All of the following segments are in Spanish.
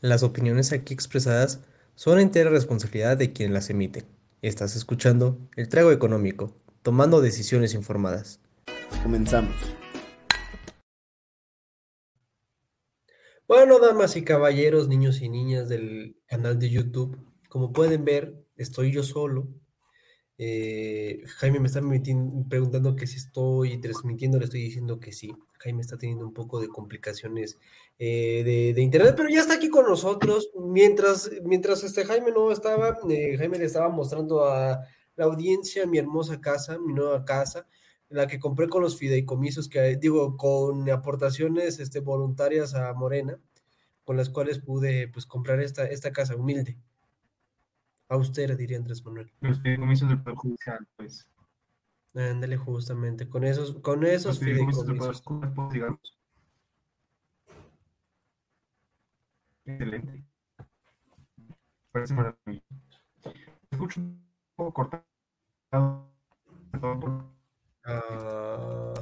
Las opiniones aquí expresadas son entera responsabilidad de quien las emite. Estás escuchando El Trago Económico, tomando decisiones informadas. Comenzamos. Bueno, damas y caballeros, niños y niñas del canal de YouTube, como pueden ver, estoy yo solo. Eh, Jaime me está preguntando que si estoy transmitiendo, le estoy diciendo que sí. Jaime está teniendo un poco de complicaciones eh, de, internet, pero ya está aquí con nosotros. Mientras, mientras este Jaime no estaba, eh, Jaime le estaba mostrando a la audiencia mi hermosa casa, mi nueva casa, la que compré con los fideicomisos, que digo, con aportaciones este, voluntarias a Morena, con las cuales pude pues comprar esta, esta casa humilde. Austera, diría Andrés Manuel. Los fideicomisos del Poder Judicial, pues. Ándale, justamente, con esos, con esos fideicomisos. Excelente. Parece maravilloso. Escucho un poco cortado. Uh...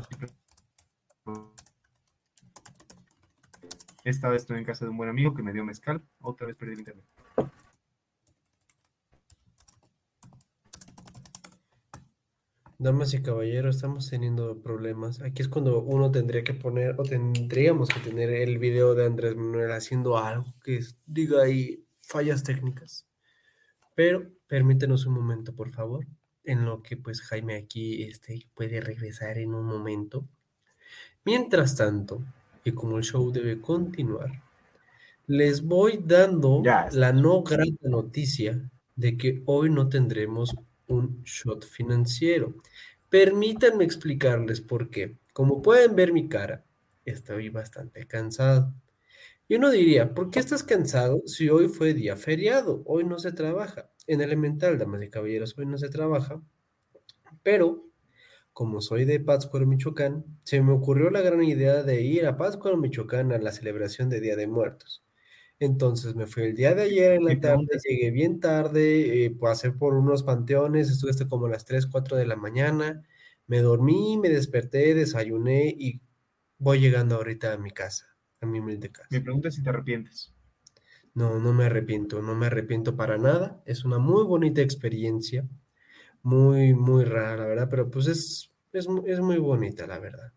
Esta vez estoy en casa de un buen amigo que me dio mezcal. Otra vez perdí el internet. Damas y caballeros, estamos teniendo problemas. Aquí es cuando uno tendría que poner, o tendríamos que tener el video de Andrés Manuel haciendo algo que diga ahí fallas técnicas. Pero permítenos un momento, por favor, en lo que pues Jaime aquí este, puede regresar en un momento. Mientras tanto, y como el show debe continuar, les voy dando la no grata noticia de que hoy no tendremos un shot financiero. Permítanme explicarles por qué. Como pueden ver mi cara, estoy bastante cansado. Y uno diría, ¿por qué estás cansado si hoy fue día feriado? Hoy no se trabaja. En elemental, damas y caballeros, hoy no se trabaja. Pero, como soy de Pátzcuaro, Michoacán, se me ocurrió la gran idea de ir a Pátzcuaro, Michoacán a la celebración de Día de Muertos. Entonces me fui el día de ayer en la tarde, llegué bien tarde, eh, pasé por unos panteones, estuve hasta como a las 3, 4 de la mañana, me dormí, me desperté, desayuné y voy llegando ahorita a mi casa, a mi humilde casa. Me pregunta si te arrepientes. No, no me arrepiento, no me arrepiento para nada. Es una muy bonita experiencia, muy, muy rara, la verdad, pero pues es, es, es muy bonita, la verdad.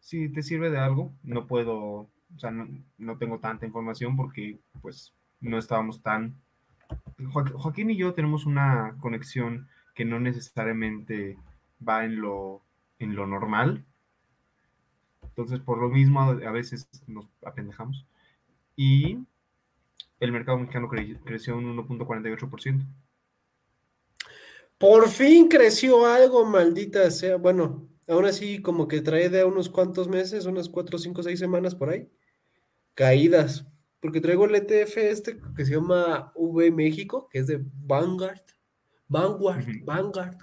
Si te sirve de algo, no puedo o sea, no, tengo tanta información porque pues no estábamos tan... Joaquín y yo tenemos una conexión que no necesariamente va en lo, en lo normal. Entonces, por lo mismo, a veces nos apendejamos. Y el mercado mexicano creció un 1.48%. Por fin creció algo, maldita sea. Bueno, aún así como que trae de unos cuantos meses, unas 4, 5, 6 semanas por ahí caídas, porque traigo el ETF este que se llama V México, que es de Vanguard, Vanguard, Vanguard,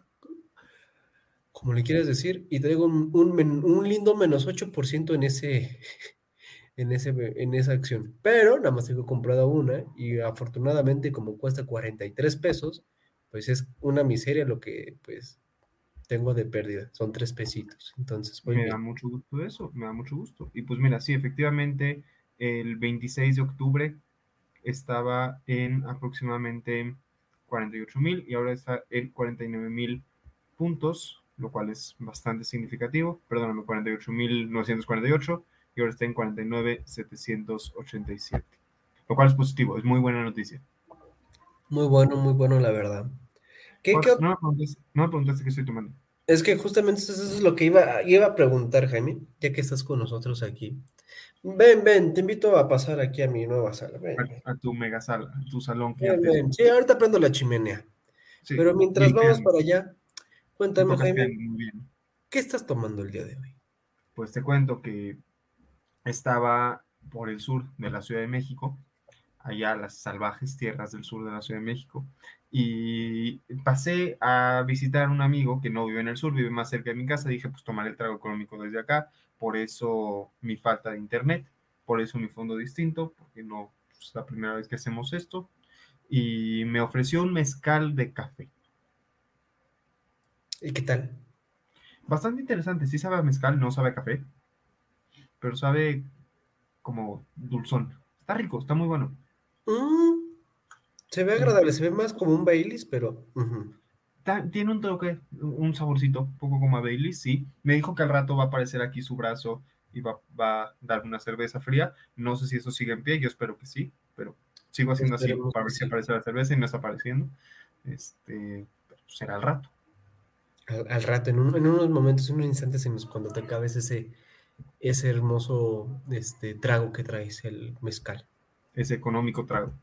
como le quieras decir, y traigo un, lindo menos 8% en ese, en, ese, en esa acción. Pero nada más tengo comprado una y afortunadamente como cuesta 43 pesos, pues es una miseria lo que pues tengo de pérdida, son tres pesitos. Entonces, me da mucho gusto eso, me da mucho gusto. Y pues mira, sí, efectivamente, el 26 de octubre estaba en aproximadamente 48 mil y ahora está en 49 mil puntos, lo cual es bastante significativo. Perdóname, 48 mil 948 y ahora está en 49 787, lo cual es positivo, es muy buena noticia. Muy bueno, muy bueno, la verdad. ¿Qué, pues, No, me no me preguntaste qué estoy tomando. Es que justamente eso es lo que iba, iba a preguntar, Jaime, ya que estás con nosotros aquí. Ven, ven, te invito a pasar aquí a mi nueva sala. Ven, a, tu mega sala, a tu salón. ven, ven. Sí, ahorita prendo la chimenea. Pero mientras vamos para allá, cuéntame, Jaime, ¿qué estás tomando el día de hoy? Pues te cuento que estaba por el sur de la Ciudad de México, allá las salvajes tierras del sur de la Ciudad de México, y pasé a visitar a un amigo que no vive en el sur, vive más cerca de mi casa. Dije, pues tomar el trago económico desde acá. Por eso mi falta de internet, por eso mi fondo distinto, porque no pues, es la primera vez que hacemos esto. Y me ofreció un mezcal de café. ¿Y qué tal? Bastante interesante. Sí sabe a mezcal, no sabe a café, pero sabe como dulzón. Está rico, está muy bueno. Mm, se ve agradable, se ve más como un Baileys, pero... Tiene un toque, un saborcito, un poco como a Baileys, sí. Me dijo que al rato va a aparecer aquí su brazo y va, va a dar una cerveza fría. No sé si eso sigue en pie, yo espero que sí, pero sigo haciendo así para ver si sí. aparece la cerveza y no está apareciendo. Este, pero será al rato. Al, al rato, en, un- en unos momentos, en unos instantes en los cuando te acabes ese, ese hermoso este, trago que traes, el mezcal. Ese económico trago.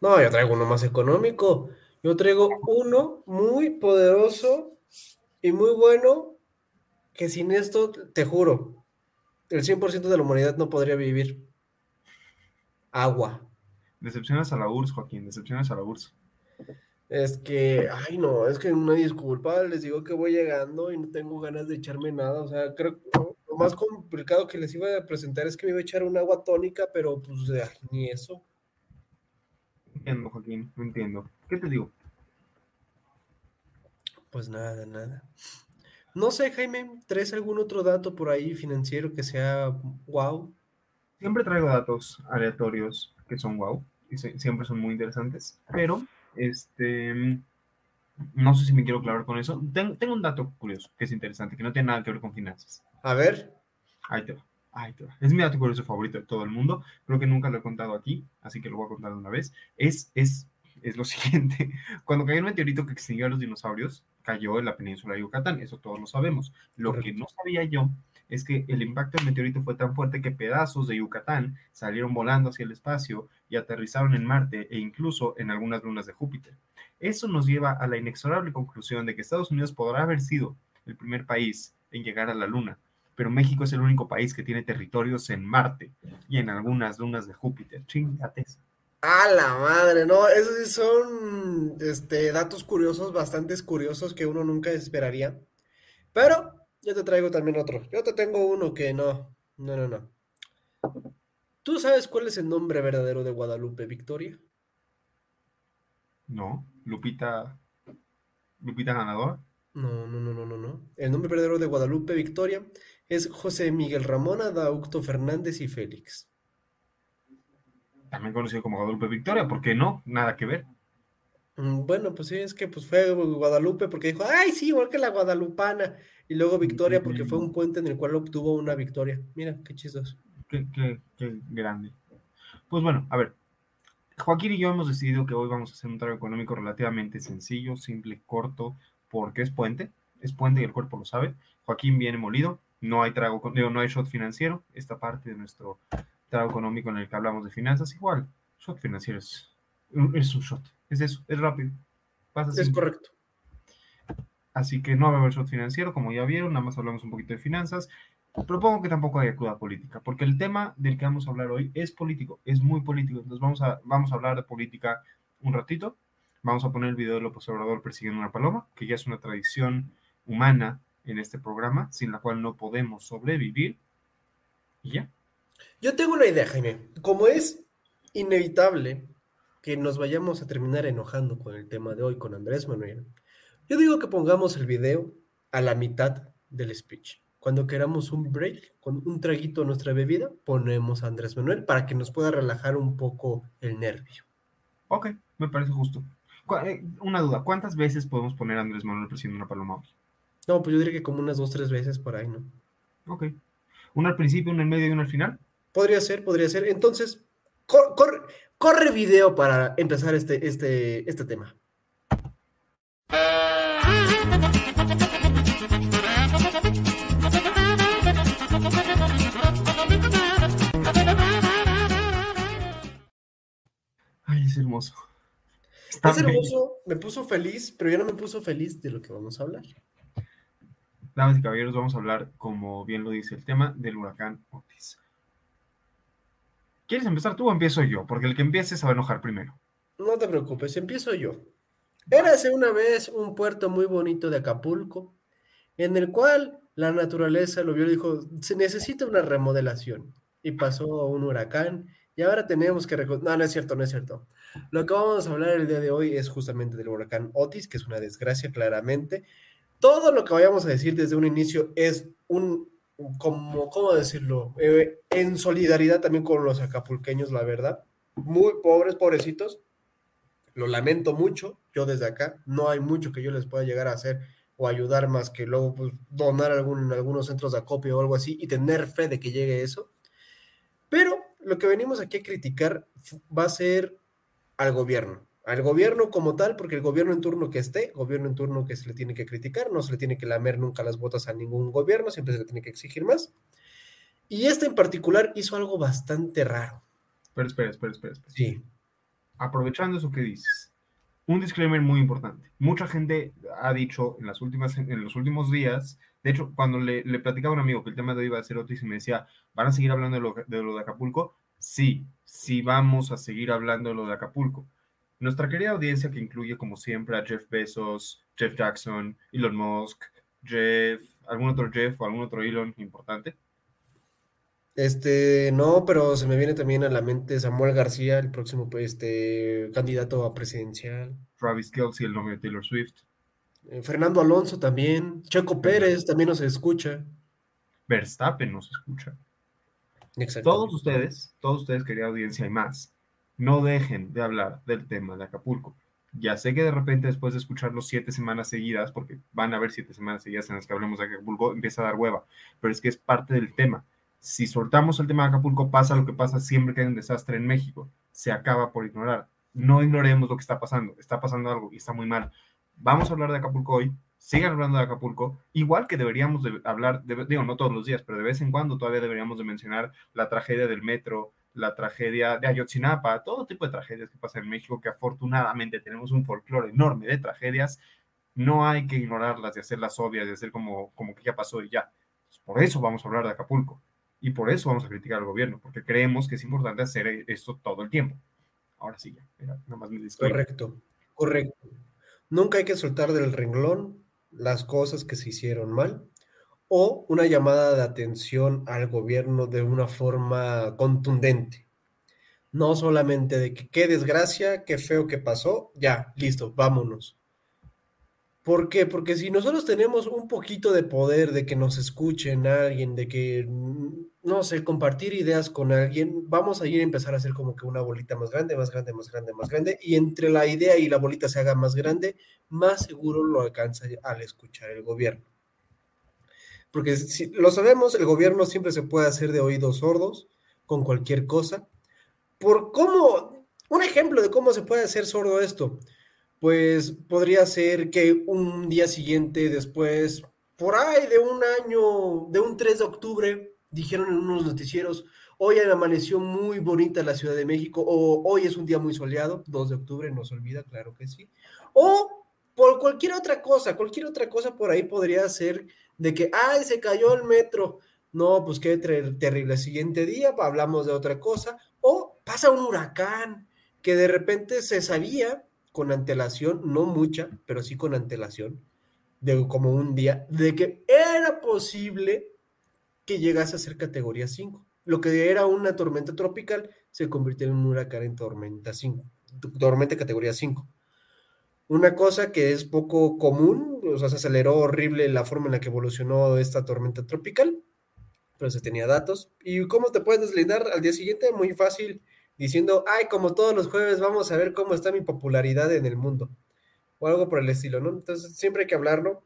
No, yo traigo uno más económico. Yo traigo uno muy poderoso y muy bueno que sin esto, te juro, el 100% de la humanidad no podría vivir. Agua. Decepcionas a la URSS, Joaquín, decepcionas a la URSS. Es que, ay no, es que una disculpa, les digo que voy llegando y no tengo ganas de echarme nada. O sea, creo que lo más complicado que les iba a presentar es que me iba a echar un agua tónica, pero pues ay, ni eso. Entiendo, Joaquín, no entiendo. ¿Qué te digo? Pues nada, nada. No sé, Jaime, ¿traes algún otro dato por ahí financiero que sea wow? Siempre traigo datos aleatorios que son wow y se- siempre son muy interesantes, pero este no sé si me quiero clavar con eso. Ten- tengo un dato curioso que es interesante, que no tiene nada que ver con finanzas. A ver, Ahí te va, va. Es mi dato curioso favorito de todo el mundo. Creo que nunca lo he contado aquí, así que lo voy a contar de una vez. Es, es, es lo siguiente. Cuando cayó el meteorito que extinguió a los dinosaurios, cayó en la península de Yucatán. Eso todos lo sabemos. Lo que no sabía yo es que el impacto del meteorito fue tan fuerte que pedazos de Yucatán salieron volando hacia el espacio y aterrizaron en Marte e incluso en algunas lunas de Júpiter. Eso nos lleva a la inexorable conclusión de que Estados Unidos podrá haber sido el primer país en llegar a la Luna, pero México es el único país que tiene territorios en Marte y en algunas lunas de Júpiter. Chingates. a la madre, no, esos sí son este, datos curiosos, bastantes curiosos que uno nunca esperaría. Pero yo te traigo también otro. Yo te tengo uno que no, no, no, no. ¿Tú sabes cuál es el nombre verdadero de Guadalupe Victoria? No, Lupita, Lupita ganadora. No, no, no, no, no, no. El nombre verdadero de Guadalupe Victoria es José Miguel Ramón Adaucto Fernández y Félix. También conocido como Guadalupe Victoria, ¿por qué no? Nada que ver. Mm, Bueno, pues sí, es que pues fue Guadalupe porque dijo, ay, sí, igual que la guadalupana. Y luego Victoria porque fue un puente en el cual obtuvo una victoria. Mira, qué chistoso. Qué, qué- qué grande. Pues bueno, a ver. Joaquín y yo hemos decidido que hoy vamos a hacer un trago económico relativamente sencillo, simple, corto, porque es puente. Es puente y el cuerpo lo sabe. Joaquín viene molido. No hay trago, no hay shot financiero. Esta parte de nuestro trago económico en el que hablamos de finanzas, igual. Shot financiero es, es un shot. Es eso, es rápido. Pasa Es correcto. Así que no va a haber shot financiero, como ya vieron, nada más hablamos un poquito de finanzas. Propongo que tampoco haya cruda política, porque el tema del que vamos a hablar hoy es político, es muy político. Entonces vamos a, vamos a hablar de política un ratito. Vamos a poner el video de López Obrador persiguiendo una paloma, que ya es una tradición humana en este programa, sin la cual no podemos sobrevivir. Y ya. Yo tengo una idea, Jaime. Como es inevitable que nos vayamos a terminar enojando con el tema de hoy, con Andrés Manuel, yo digo que pongamos el video a la mitad del speech. Cuando queramos un break, con un traguito a nuestra bebida, ponemos a Andrés Manuel para que nos pueda relajar un poco el nervio. Ok, me parece justo. Eh, Una duda, ¿cuántas veces podemos poner a Andrés Manuel persiguiendo una paloma hoy? No, pues yo diría que como unas dos, tres veces por ahí, ¿no? Ok. ¿Una al principio, una en medio y una al final? Podría ser, podría ser. Entonces, cor- corre, corre video para empezar este, este, este tema. Ay, es hermoso. Está Es hermoso, me puso feliz, pero ya no me puso feliz de lo que vamos a hablar. Damas y caballeros, vamos a hablar, como bien lo dice el tema, del huracán Otis. ¿Quieres empezar tú o empiezo yo? Porque el que empiece se va a enojar primero. No te preocupes, empiezo yo. Érase una vez un puerto muy bonito de Acapulco, en el cual la naturaleza lo vio y dijo, se necesita una remodelación. Y pasó un huracán, y ahora tenemos que... No, no es cierto, no es cierto. Lo que vamos a hablar el día de hoy es justamente del huracán Otis, que es una desgracia claramente. Todo lo que vayamos a decir desde un inicio es un como, ¿cómo decirlo? Eh, en solidaridad también con los acapulqueños, la verdad. Muy pobres, pobrecitos. Lo lamento mucho, yo desde acá, no hay mucho que yo les pueda llegar a hacer o ayudar más que luego pues, donar algún, algunos centros de acopio o algo así y tener fe de que llegue eso. Pero lo que venimos aquí a criticar va a ser al gobierno, al gobierno como tal, porque el gobierno en turno que esté, gobierno en turno que se le tiene que criticar, no se le tiene que lamer nunca las botas a ningún gobierno, siempre se le tiene que exigir más. Y este en particular hizo algo bastante raro. Pero espera, espera, espera. espera. Sí. Aprovechando eso que dices, un disclaimer muy importante. Mucha gente ha dicho en, las últimas, en los últimos días, de hecho, cuando le, le platicaba a un amigo que el tema de hoy iba a ser Otis y me decía, ¿van a seguir hablando de lo, de lo de Acapulco? Sí, sí vamos a seguir hablando de lo de Acapulco. Nuestra querida audiencia que incluye como siempre a Jeff Bezos, Jeff Jackson, Elon Musk, Jeff, algún otro Jeff o algún otro Elon importante. Este, no, pero se me viene también a la mente Samuel García, el próximo este, candidato a presidencial. Travis Kelsey, el nombre de Taylor Swift. Eh, Fernando Alonso también. Checo Pérez también nos escucha. Verstappen nos escucha. Exacto. Todos ustedes, todos ustedes, querida audiencia y más, no dejen de hablar del tema de Acapulco. Ya sé que de repente después de escucharlo siete semanas seguidas, porque van a haber siete semanas seguidas en las que hablemos de Acapulco, empieza a dar hueva, pero es que es parte del tema. Si soltamos el tema de Acapulco, pasa lo que pasa siempre que hay un desastre en México, se acaba por ignorar. No ignoremos lo que está pasando, está pasando algo y está muy mal. Vamos a hablar de Acapulco hoy, sigan hablando de Acapulco, igual que deberíamos de hablar, de, digo, no todos los días, pero de vez en cuando todavía deberíamos de mencionar la tragedia del metro, la tragedia de Ayotzinapa, todo tipo de tragedias que pasan en México, que afortunadamente tenemos un folclore enorme de tragedias, no hay que ignorarlas y hacerlas obvias, y hacer como, como que ya pasó y ya. Por eso vamos a hablar de Acapulco y por eso vamos a criticar al gobierno, porque creemos que es importante hacer esto todo el tiempo. Ahora sí, ya, nada más me Correcto, correcto. Nunca hay que soltar del renglón las cosas que se hicieron mal o una llamada de atención al gobierno de una forma contundente. No solamente de que qué desgracia, qué feo que pasó, ya, listo, vámonos. ¿Por qué? Porque si nosotros tenemos un poquito de poder de que nos escuchen a alguien, de que, no sé, compartir ideas con alguien, vamos a ir a empezar a hacer como que una bolita más grande, más grande, más grande, más grande, y entre la idea y la bolita se haga más grande, más seguro lo alcanza al escuchar el gobierno. Porque si lo sabemos, el gobierno siempre se puede hacer de oídos sordos con cualquier cosa. Por cómo, un ejemplo de cómo se puede hacer sordo esto, pues podría ser que un día siguiente después, por ahí de un año, de un 3 de octubre, dijeron en unos noticieros, hoy amaneció muy bonita la Ciudad de México, o hoy es un día muy soleado, 2 de octubre, no se olvida, claro que sí, o por cualquier otra cosa, cualquier otra cosa por ahí podría ser de que, ay, se cayó el metro. No, pues qué terrible. El siguiente día hablamos de otra cosa. O pasa un huracán que de repente se sabía con antelación, no mucha, pero sí con antelación, de como un día, de que era posible que llegase a ser categoría 5. Lo que era una tormenta tropical se convirtió en un huracán en tormenta 5, tormenta categoría 5. Una cosa que es poco común, o sea, se aceleró horrible la forma en la que evolucionó esta tormenta tropical, pero se tenía datos. ¿Y cómo te puedes deslindar al día siguiente? Muy fácil, diciendo, ay, como todos los jueves vamos a ver cómo está mi popularidad en el mundo, o algo por el estilo, ¿no? Entonces, siempre hay que hablarlo,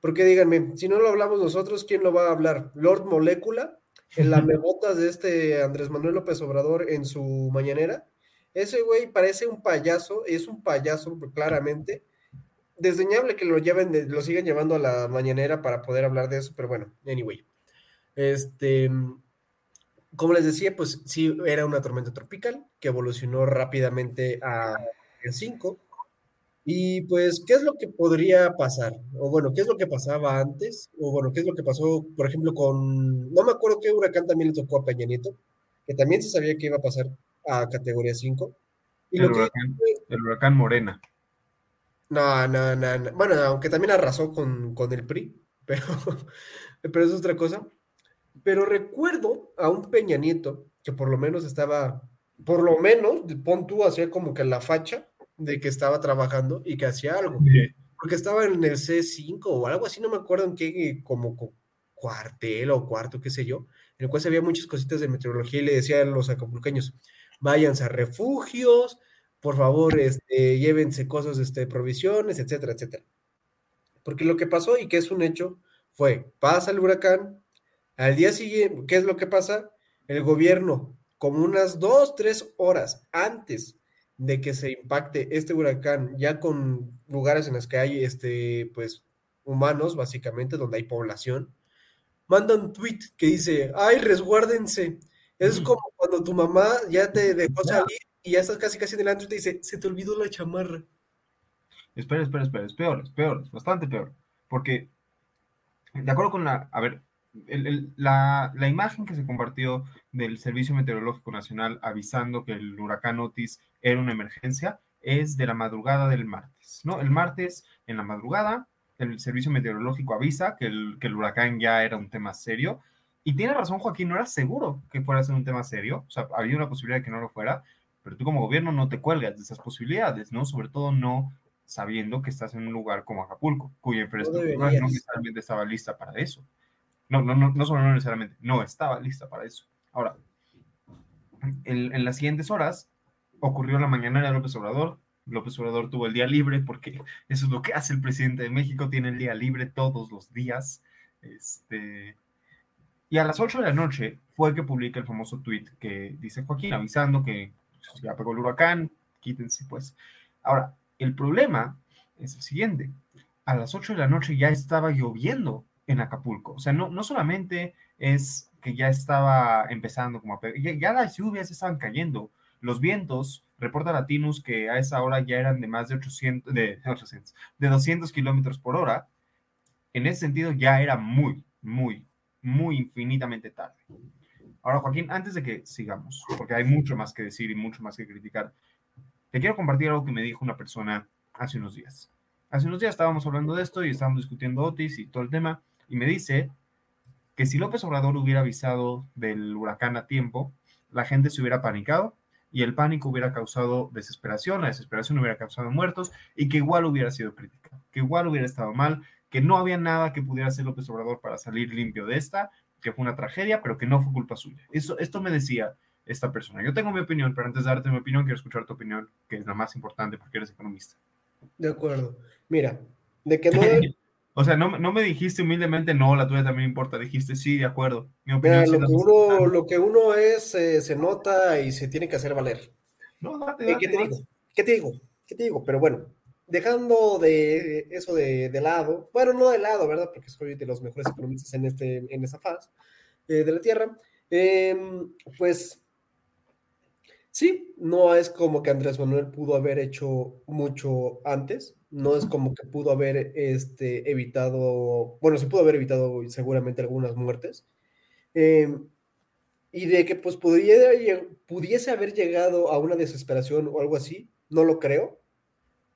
porque díganme, si no lo hablamos nosotros, ¿quién lo va a hablar? ¿Lord Molécula? ¿En la mebotas de este Andrés Manuel López Obrador en su mañanera? Ese güey parece un payaso, es un payaso claramente. Desdeñable que lo lleven, lo sigan llevando a la mañanera para poder hablar de eso, pero bueno, anyway. Este, como les decía, pues sí, era una tormenta tropical que evolucionó rápidamente a 5. Y pues, ¿qué es lo que podría pasar? O bueno, ¿qué es lo que pasaba antes? O bueno, ¿qué es lo que pasó, por ejemplo, con, no me acuerdo qué huracán también le tocó a Peña Nieto, que también se sabía que iba a pasar a categoría 5. el, huracán, el huracán Morena. No, no, no, Bueno, aunque también arrasó con, con el PRI, pero, pero es otra cosa. Pero recuerdo a un Peña Nieto que por lo menos estaba, por lo menos, pon tú, hacía como que la facha de que estaba trabajando y que hacía algo. Porque estaba en el C5 o algo así, no me acuerdo en qué como cuartel o cuarto, qué sé yo, en el cual se había muchas cositas de meteorología y le decía a los acapulqueños, váyanse a refugios, por favor, este, llévense cosas, este, provisiones, etcétera, etcétera. Porque lo que pasó y que es un hecho fue, pasa el huracán, al día siguiente, ¿qué es lo que pasa? El gobierno, como unas dos, tres horas antes de que se impacte este huracán, ya con lugares en los que hay, este, pues, humanos, básicamente, donde hay población, manda un tweet que dice, ay, resguárdense. Es como cuando tu mamá ya te dejó salir y ya estás casi casi delante y te dice, se te olvidó la chamarra. Espera, espera, espera, es peor, es peor, es bastante peor. Porque, de acuerdo con la, a ver, la, la, imagen que se compartió del Servicio Meteorológico Nacional avisando que el huracán Otis era una emergencia es de la madrugada del martes, ¿no? El martes en la madrugada el Servicio Meteorológico avisa que el, que el huracán ya era un tema serio y tiene razón Joaquín, no era seguro que fuera a ser un tema serio, o sea, había una posibilidad de que no lo fuera, pero tú como gobierno no te cuelgas de esas posibilidades, ¿no? Sobre todo no sabiendo que estás en un lugar como Acapulco, cuya infraestructura no, necesariamente estaba lista para eso. No, no, no, no solo no necesariamente, no estaba lista para eso. Ahora, en, en las siguientes horas ocurrió la mañana de López Obrador, López Obrador tuvo el día libre porque eso es lo que hace el presidente de México, tiene el día libre todos los días. Este, y a las 8 de la noche fue que publica el famoso tweet que dice Joaquín avisando que ya pegó el huracán, quítense pues. Ahora, el problema es el siguiente. A las 8 de la noche ya estaba lloviendo en Acapulco. O sea, no, no solamente es que ya estaba empezando como a ya, ya las lluvias estaban cayendo, los vientos, reporta Latinus que a esa hora ya eran de más de 800, de, 800, de 200 kilómetros por hora. En ese sentido ya era muy, muy, muy infinitamente tarde. Ahora, Joaquín, antes de que sigamos, porque hay mucho más que decir y mucho más que criticar, te quiero compartir algo que me dijo una persona hace unos días. Hace unos días estábamos hablando de esto y estábamos discutiendo Otis y todo el tema, y me dice que si López Obrador hubiera avisado del huracán a tiempo, la gente se hubiera panicado y el pánico hubiera causado desesperación, la desesperación hubiera causado muertos y que igual hubiera sido crítica, que igual hubiera estado mal, que no había nada que pudiera hacer López Obrador para salir limpio de esta, que fue una tragedia, pero que no fue culpa suya. Eso, esto me decía esta persona. Yo tengo mi opinión, pero antes de darte mi opinión, quiero escuchar tu opinión, que es la más importante porque eres economista. De acuerdo. Mira, de que no... O sea, no, no, me dijiste humildemente, no, la tuya también importa. Dijiste, sí, de acuerdo. Mi opinión lo, que uno, lo, que uno, es, eh, se nota y se tiene que hacer valer. No, date, date, ¿Qué, te digo? ¿Qué te digo? ¿Qué te digo? Pero bueno, dejando de eso de, de, lado, bueno, no de lado, ¿verdad? Porque soy de los mejores economistas en, este, en esa faz eh, de la Tierra. Eh, pues sí, no es como que Andrés Manuel pudo haber hecho mucho antes no es como que pudo haber este, evitado, bueno, se pudo haber evitado seguramente algunas muertes, eh, y de que pues pudiera, pudiese haber llegado a una desesperación o algo así, no lo creo,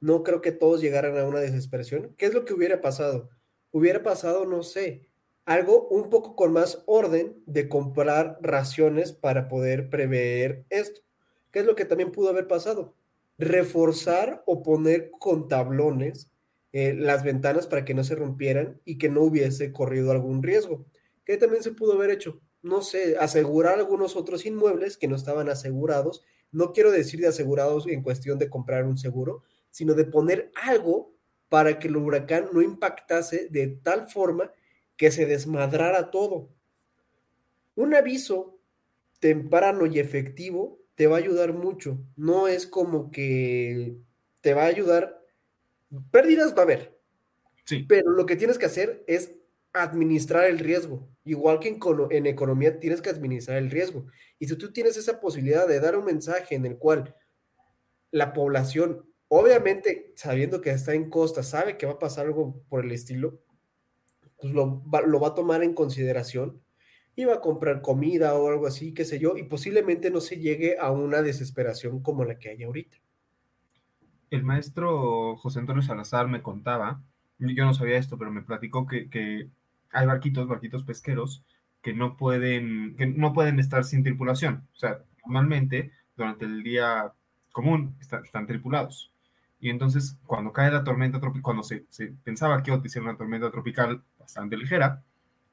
no creo que todos llegaran a una desesperación. ¿Qué es lo que hubiera pasado? Hubiera pasado, no sé, algo un poco con más orden de comprar raciones para poder prever esto. ¿Qué es lo que también pudo haber pasado? reforzar o poner con tablones eh, las ventanas para que no se rompieran y que no hubiese corrido algún riesgo. ¿Qué también se pudo haber hecho? No sé, asegurar algunos otros inmuebles que no estaban asegurados. No quiero decir de asegurados en cuestión de comprar un seguro, sino de poner algo para que el huracán no impactase de tal forma que se desmadrara todo. Un aviso temprano y efectivo te va a ayudar mucho. No es como que te va a ayudar. Pérdidas va a haber. Sí. Pero lo que tienes que hacer es administrar el riesgo. Igual que en, en, economía tienes que administrar el riesgo. Y si tú tienes esa posibilidad de dar un mensaje en el cual la población, obviamente sabiendo que está en costa, sabe que va a pasar algo por el estilo, pues lo va a tomar en consideración iba a comprar comida o algo así, qué sé yo, y posiblemente no se llegue a una desesperación como la que hay ahorita. El maestro José Antonio Salazar me contaba, yo no sabía esto, pero me platicó que, hay barquitos, barquitos pesqueros, que no pueden, que no pueden estar sin tripulación. O sea, normalmente durante el día común están tripulados. Y entonces, cuando cae la tormenta tropical, cuando se, se, pensaba que Otis era una tormenta tropical bastante ligera,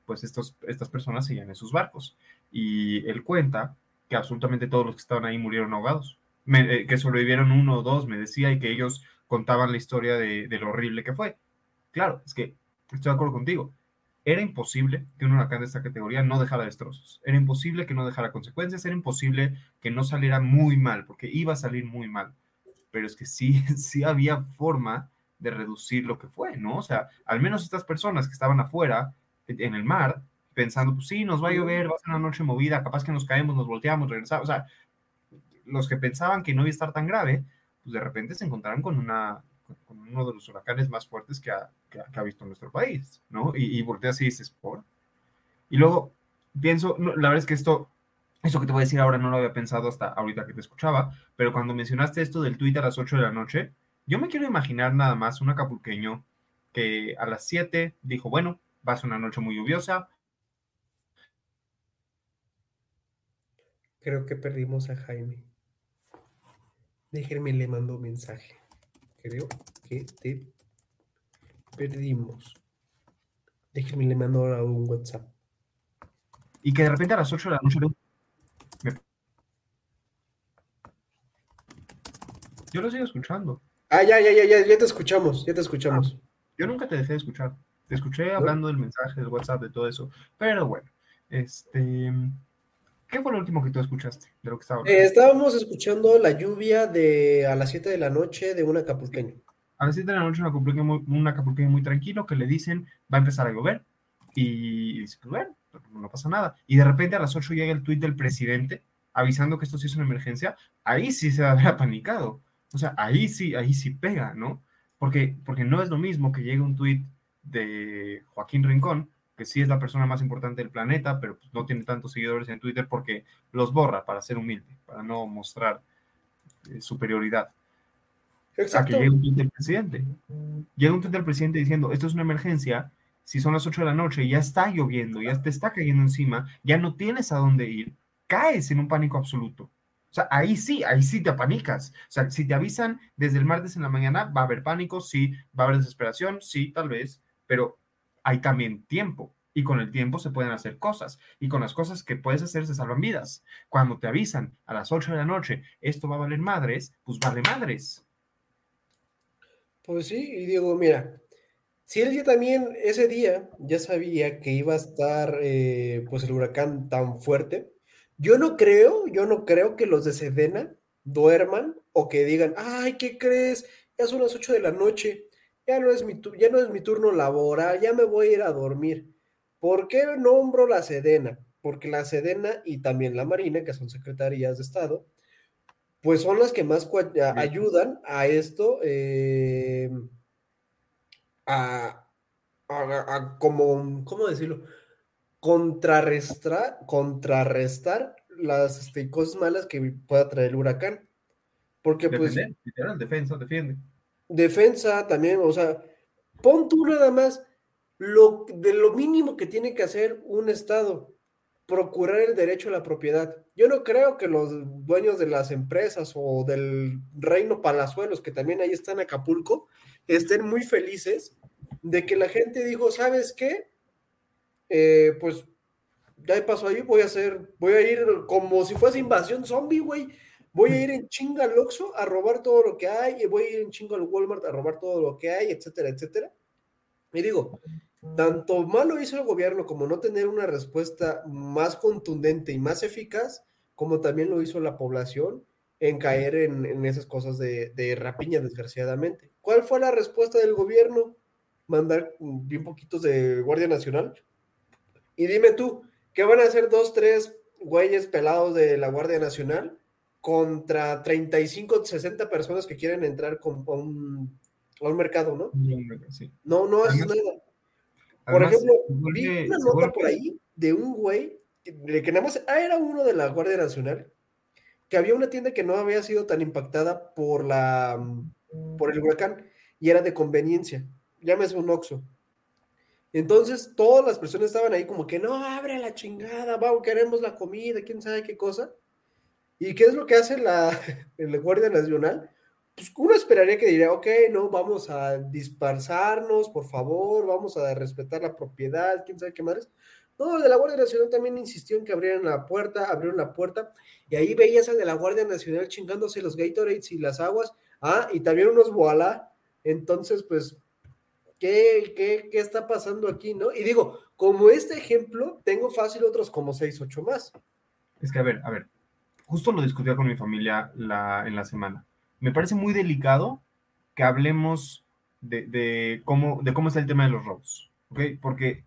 pues estos, estas personas seguían en sus barcos. Y él cuenta que absolutamente todos los que estaban ahí murieron ahogados, eh, que sobrevivieron uno o dos, me decía, y que ellos contaban la historia de, de, lo horrible que fue. Claro, es que estoy de acuerdo contigo. Era imposible que un huracán de esta categoría no dejara destrozos. Era imposible que no dejara consecuencias. Era imposible que no saliera muy mal, porque iba a salir muy mal. Pero es que sí, sí había forma de reducir lo que fue, ¿no? O sea, al menos estas personas que estaban afuera, en el mar, pensando, pues sí, nos va a llover, va a ser una noche movida, capaz que nos caemos, nos volteamos, regresamos. O sea, los que pensaban que no iba a estar tan grave, pues de repente se encontraron con una con uno de los huracanes más fuertes que ha, que ha, que ha visto nuestro país, ¿no? Y, y volteas y dices, por. Y luego pienso, no, la verdad es que esto, eso que te voy a decir ahora no lo había pensado hasta ahorita que te escuchaba, pero cuando mencionaste esto del tweet a las 8 de la noche, yo me quiero imaginar nada más un acapulqueño que a las 7 dijo, bueno, va a ser una noche muy lluviosa. Creo que perdimos a Jaime. Déjenme le mando un mensaje. Creo que te perdimos. Déjenme le mando ahora un WhatsApp. Y que de repente a las 8 de la noche. Yo lo sigo escuchando. Ah, ya, ya, ya, ya, ya te escuchamos, ya te escuchamos. Ah, yo nunca te dejé de escuchar. Te escuché hablando del mensaje, del WhatsApp, de todo eso. Pero bueno, este. ¿Qué fue lo último que tú escuchaste de lo que estaba eh, estábamos escuchando la lluvia de a las 7 de la noche de un acapulqueño. A las 7 de la noche un acapulqueño, muy, un acapulqueño muy tranquilo que le dicen va a empezar a llover y dice, pues bueno, no pasa nada. Y de repente a las 8 llega el tuit del presidente avisando que esto sí es una emergencia. Ahí sí se habría panicado. O sea, ahí sí, ahí sí pega, ¿no? Porque, porque no es lo mismo que llegue un tuit de Joaquín Rincón que sí es la persona más importante del planeta, pero pues no tiene tantos seguidores en Twitter porque los borra para ser humilde, para no mostrar eh, superioridad. Exacto. A que llegue un del presidente. Llega un tweet del presidente diciendo, esto es una emergencia, si son las 8 de la noche, ya está lloviendo, ya te está cayendo encima, ya no tienes a dónde ir, caes en un pánico absoluto. O sea, ahí sí, ahí sí te apanicas. O sea, si te avisan desde el martes en la mañana, va a haber pánico, sí, va a haber desesperación, sí, tal vez, pero hay también tiempo y con el tiempo se pueden hacer cosas y con las cosas que puedes hacer se salvan vidas. Cuando te avisan a las 8 de la noche, esto va a valer madres, pues vale madres. Pues sí, y digo, mira, si él ya también ese día ya sabía que iba a estar eh, pues el huracán tan fuerte, yo no creo, yo no creo que los de Sedena duerman o que digan, ay, ¿qué crees? Ya son las 8 de la noche, ya no es mi, ya no es mi turno laboral, ya me voy a ir a dormir. ¿Por qué nombro la Sedena? Porque la Sedena y también la Marina, que son secretarías de Estado, pues son las que más ayudan a esto, eh, a, a, a, como, ¿cómo decirlo? Contrarrestar, contrarrestar las este, cosas malas que pueda traer el huracán. Porque pues... Literal, defensa, defiende defensa también, o sea, pon tú nada más lo, de lo mínimo que tiene que hacer un Estado, procurar el derecho a la propiedad. Yo no creo que los dueños de las empresas o del reino Palazuelos, que también ahí está en Acapulco, estén muy felices de que la gente dijo, ¿sabes qué? Eh, pues ya pasó ahí, voy a hacer, voy a ir como si fuese invasión zombie, güey voy a ir en chinga al Oxxo a robar todo lo que hay, y voy a ir en chinga al Walmart a robar todo lo que hay, etcétera, etcétera. Y digo, tanto malo hizo el gobierno como no tener una respuesta más contundente y más eficaz, como también lo hizo la población en caer en, en esas cosas de, de, rapiña, desgraciadamente. ¿Cuál fue la respuesta del gobierno? Mandar bien poquitos de Guardia Nacional. Y dime tú, ¿qué van a hacer dos, tres güeyes pelados de la Guardia Nacional? contra 35, 60 personas que quieren entrar con, a, un, a un mercado, ¿no? Sí. No, no haces nada. Por además, ejemplo, vi una nota por ahí de un güey que, que nada más ah, era uno de la Guardia Nacional, que había una tienda que no había sido tan impactada por la por el huracán y era de conveniencia. Llámese un Oxxo. Entonces, todas las personas estaban ahí como que no, abre la chingada, vamos, queremos la comida, quién sabe qué cosa. ¿Y qué es lo que hace la, la Guardia Nacional? pues uno esperaría que diría, ok, no, vamos a dispersarnos, por favor, vamos a respetar la propiedad, quién sabe qué más. No, el de la Guardia Nacional también insistió en que abrieran la puerta, abrieron la puerta, y ahí veías al de la Guardia Nacional chingándose los Gatorades y las aguas, ah, y también unos voilà. Entonces, pues, ¿qué, qué, qué está pasando aquí, no? Y digo, como este ejemplo, tengo fácil otros como seis, ocho más. Es que, a ver, a ver, justo lo discutía con mi familia la, en la semana. Me parece muy delicado que hablemos de, de, cómo, de cómo está el tema de los robos, ¿ok? Porque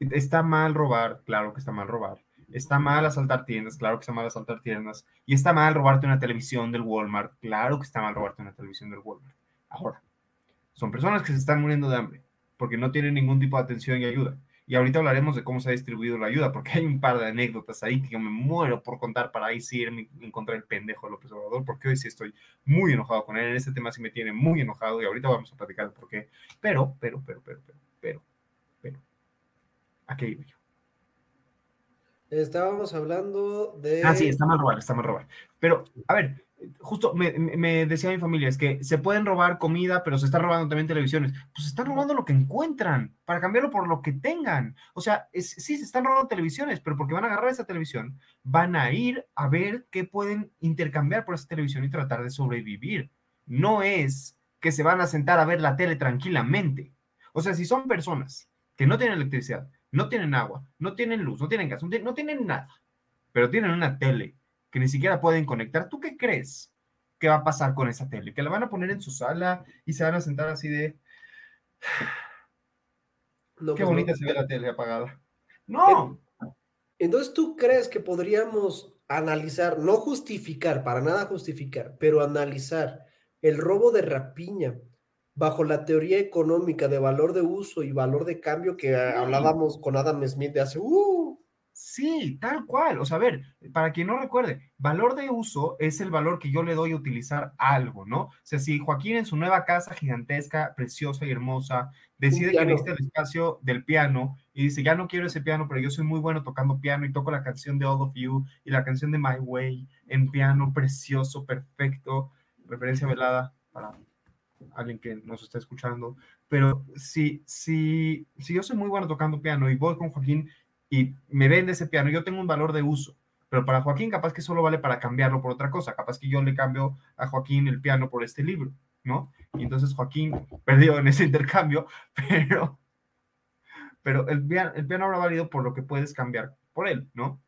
está mal robar, claro que está mal robar. Está mal asaltar tiendas, claro que está mal asaltar tiendas. Y está mal robarte una televisión del Walmart, claro que está mal robarte una televisión del Walmart. Ahora, son personas que se están muriendo de hambre porque no tienen ningún tipo de atención y ayuda. Y ahorita hablaremos de cómo se ha distribuido la ayuda, porque hay un par de anécdotas ahí que yo me muero por contar para ahí sí irme encontrar el pendejo de López Obrador, porque hoy sí estoy muy enojado con él. En este tema sí me tiene muy enojado y ahorita vamos a platicar por qué. Pero, pero, pero, pero, pero, pero, ¿a qué iba yo? Estábamos hablando de. Ah, sí, está mal robar, está mal robar. Pero, a ver, justo me, me, decía mi familia, es que se pueden robar comida, pero se están robando también televisiones. Pues se están robando lo que encuentran para cambiarlo por lo que tengan. O sea, es, sí, se están robando televisiones, pero porque van a agarrar esa televisión, van a ir a ver qué pueden intercambiar por esa televisión y tratar de sobrevivir. No es que se van a sentar a ver la tele tranquilamente. O sea, si son personas que no tienen electricidad, no tienen agua, no tienen luz, no tienen gas, no tienen, nada, pero tienen una tele que ni siquiera pueden conectar. ¿Tú qué crees que va a pasar con esa tele? Que la van a poner en su sala y se van a sentar así de... qué pues bonita se ve la tele apagada. No. Entonces, ¿tú crees que podríamos analizar, no justificar, para nada justificar, pero analizar el robo de rapiña bajo la teoría económica de valor de uso y valor de cambio que hablábamos con Adam Smith de hace... Uh, sí, tal cual. O sea, a ver, para quien no recuerde, valor de uso es el valor que yo le doy a utilizar algo, ¿no? O sea, si Joaquín en su nueva casa gigantesca, preciosa y hermosa, decide que necesita el espacio del piano y dice, ya no quiero ese piano, pero yo soy muy bueno tocando piano y toco la canción de All of You y la canción de My Way en piano precioso, perfecto, referencia velada para alguien que nos está escuchando, pero si, si, si yo soy muy bueno tocando piano y voy con Joaquín y me vende ese piano, yo tengo un valor de uso, pero para Joaquín capaz que solo vale para cambiarlo por otra cosa, capaz que yo le cambio a Joaquín el piano por este libro, ¿no? Y entonces Joaquín perdió en ese intercambio, pero, pero el, el piano habrá valido por lo que puedes cambiar por él, ¿no?